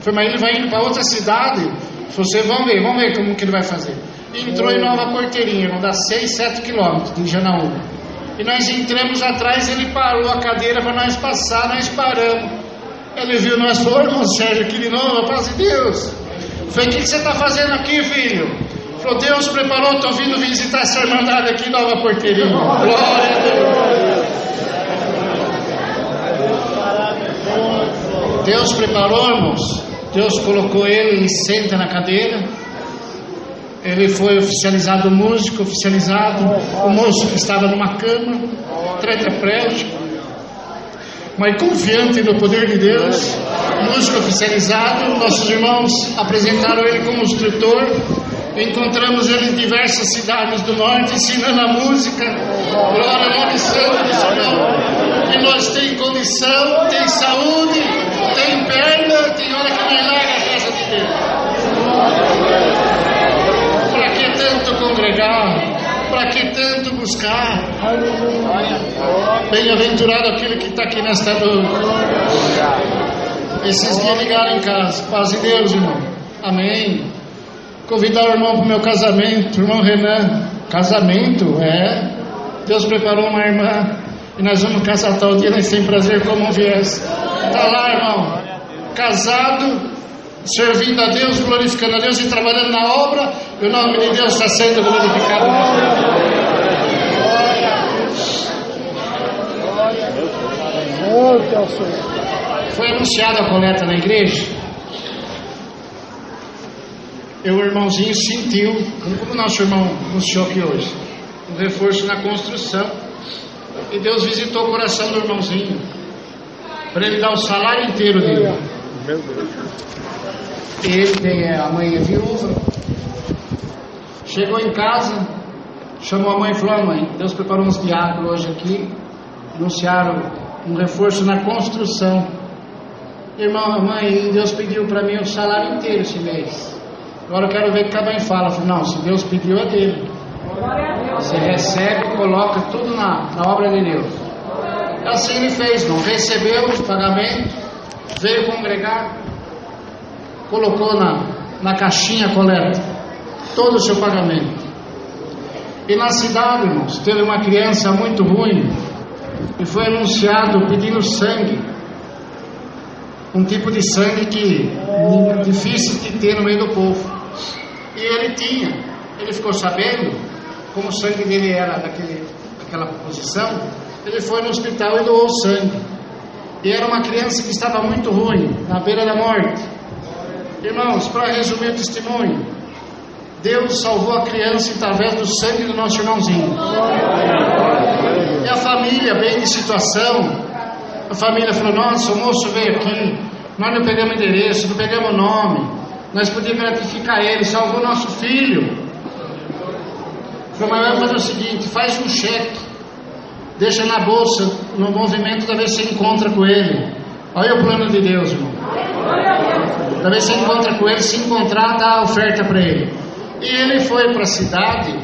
Foi, mas ele vai indo para outra cidade. Você vamos ver, vamos ver como que ele vai fazer. Entrou em Nova Porteirinha, não dá 6, 7 quilômetros de Janaúba. E nós entramos atrás, ele parou a cadeira para nós passar, nós paramos. Ele viu nós, falou, irmão Sérgio, aqui de novo, paz de Deus. Falei, o que, que você está fazendo aqui, filho? Falou, Deus preparou, estou vindo visitar essa irmandade aqui em Nova Porteirinha. Glória a Deus. Deus preparou, irmãos. Deus colocou ele, ele senta na cadeira. Ele foi oficializado músico, oficializado o moço que estava numa cama, tetraplégico, mas confiante no poder de Deus, músico oficializado. Nossos irmãos apresentaram ele como instrutor. Encontramos ele em diversas cidades do norte ensinando a música. Glória ao nome santo do Senhor. E nós tem condição, tem saúde, tem perna, tem hora que nós larga a casa de Deus. Para que tanto congregar? Para que tanto buscar? Bem-aventurado aquele que está aqui nesta noite. Esses dias ligaram em casa. Paz de Deus, irmão. Amém. Convidar o irmão para o meu casamento, irmão Renan. Casamento, é. Deus preparou uma irmã. E nós vamos casar tal dia, nós temos prazer como viesse. Está lá, irmão. Casado, servindo a Deus, glorificando a Deus e trabalhando na obra. E o nome de Deus está sendo glorificado. Foi anunciada a coleta na igreja. E o irmãozinho sentiu, como o nosso irmão anunciou aqui hoje, um reforço na construção. E Deus visitou o coração do irmãozinho para ele dar o salário inteiro dele. Ele tem a mãe é viúva. Chegou em casa, chamou a mãe e falou: Mãe, Deus preparou uns diáconos hoje aqui, anunciaram um reforço na construção. Irmão, mãe, Deus pediu para mim o salário inteiro esse mês. Agora eu quero ver o que a mãe fala. Falei, não, se Deus pediu é dele. Você recebe coloca tudo na, na obra de Deus. Assim ele fez, não recebeu o pagamento, veio congregar, colocou na, na caixinha coleta todo o seu pagamento. E na cidade, irmãos, teve uma criança muito ruim e foi anunciado pedindo sangue. Um tipo de sangue que é difícil de ter no meio do povo. E ele tinha, ele ficou sabendo, como o sangue dele era daquele, daquela posição, ele foi no hospital e doou sangue. E era uma criança que estava muito ruim, na beira da morte. Irmãos, para resumir o testemunho, Deus salvou a criança através do sangue do nosso irmãozinho. E a família, bem de situação, a família falou: Nossa, o moço veio aqui, nós não pegamos endereço, não pegamos nome, Nós podíamos gratificar ele, salvou nosso filho. Falou, mas vamos fazer o seguinte: faz um cheque, deixa na bolsa, no movimento, da vez você encontra com ele. Olha o plano de Deus, irmão. Da vez você encontra com ele, se encontrar, dá a oferta para ele. E ele foi para a cidade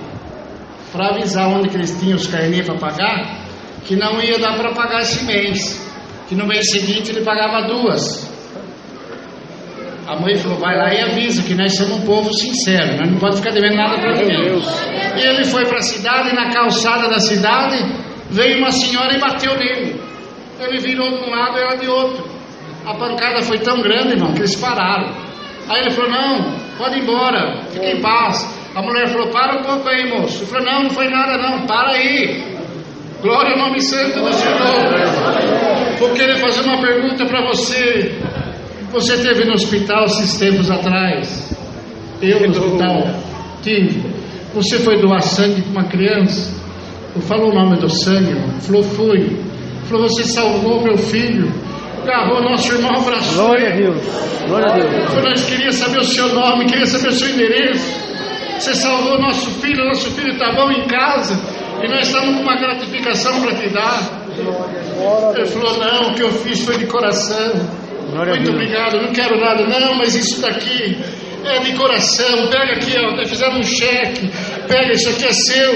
para avisar onde que eles tinham os carnês para pagar, que não ia dar para pagar esse mês, que no mês seguinte ele pagava duas. A mãe falou: vai lá e avisa que nós somos um povo sincero, nós não pode ficar devendo nada para ninguém. E ele foi para a cidade, e na calçada da cidade, veio uma senhora e bateu nele. Ele virou de um lado e ela de outro. A pancada foi tão grande, irmão, que eles pararam. Aí ele falou: não, pode ir embora, fique em paz. A mulher falou: para um pouco aí, moço. Ele falou: não, não foi nada, não, para aí. Glória ao nome santo do Senhor. Vou querer fazer uma pergunta para você. Você teve no hospital esses tempos atrás? Eu no hospital tive. Você foi doar sangue para uma criança? Eu falo o nome do sangue. Falou, fui. Falou, você salvou meu filho. Agarrou nosso irmão, abraçou. Glória a Deus. Glória a Deus. Falou, nós queríamos saber o seu nome, queria saber o seu endereço. Você salvou nosso filho, nosso filho está bom em casa. E nós estamos com uma gratificação para te dar. Ele falou, não, o que eu fiz foi de coração. Glória a Muito Deus. obrigado, não quero nada, não, mas isso daqui é de coração. Pega aqui, ó, nós fizemos um cheque. Pega, isso aqui é seu.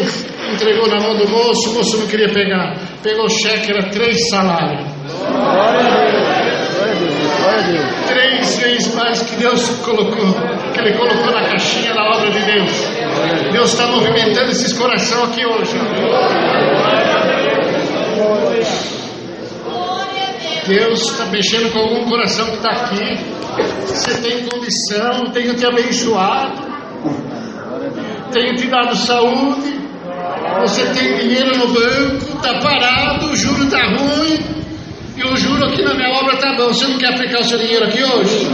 Entregou na mão do moço, o moço não queria pegar. Pegou o cheque, era três salários. Glória a Deus. Glória a Deus. Glória a Deus. Três vezes mais que Deus colocou, que Ele colocou na caixinha da obra de Deus. Deus está movimentando esses corações aqui hoje. Deus está mexendo com algum coração que está aqui. Você tem condição, tenho te abençoado, tenho te dado saúde. Você tem dinheiro no banco, está parado, o juro está ruim. E o juro aqui na minha obra está bom. Você não quer aplicar o seu dinheiro aqui hoje?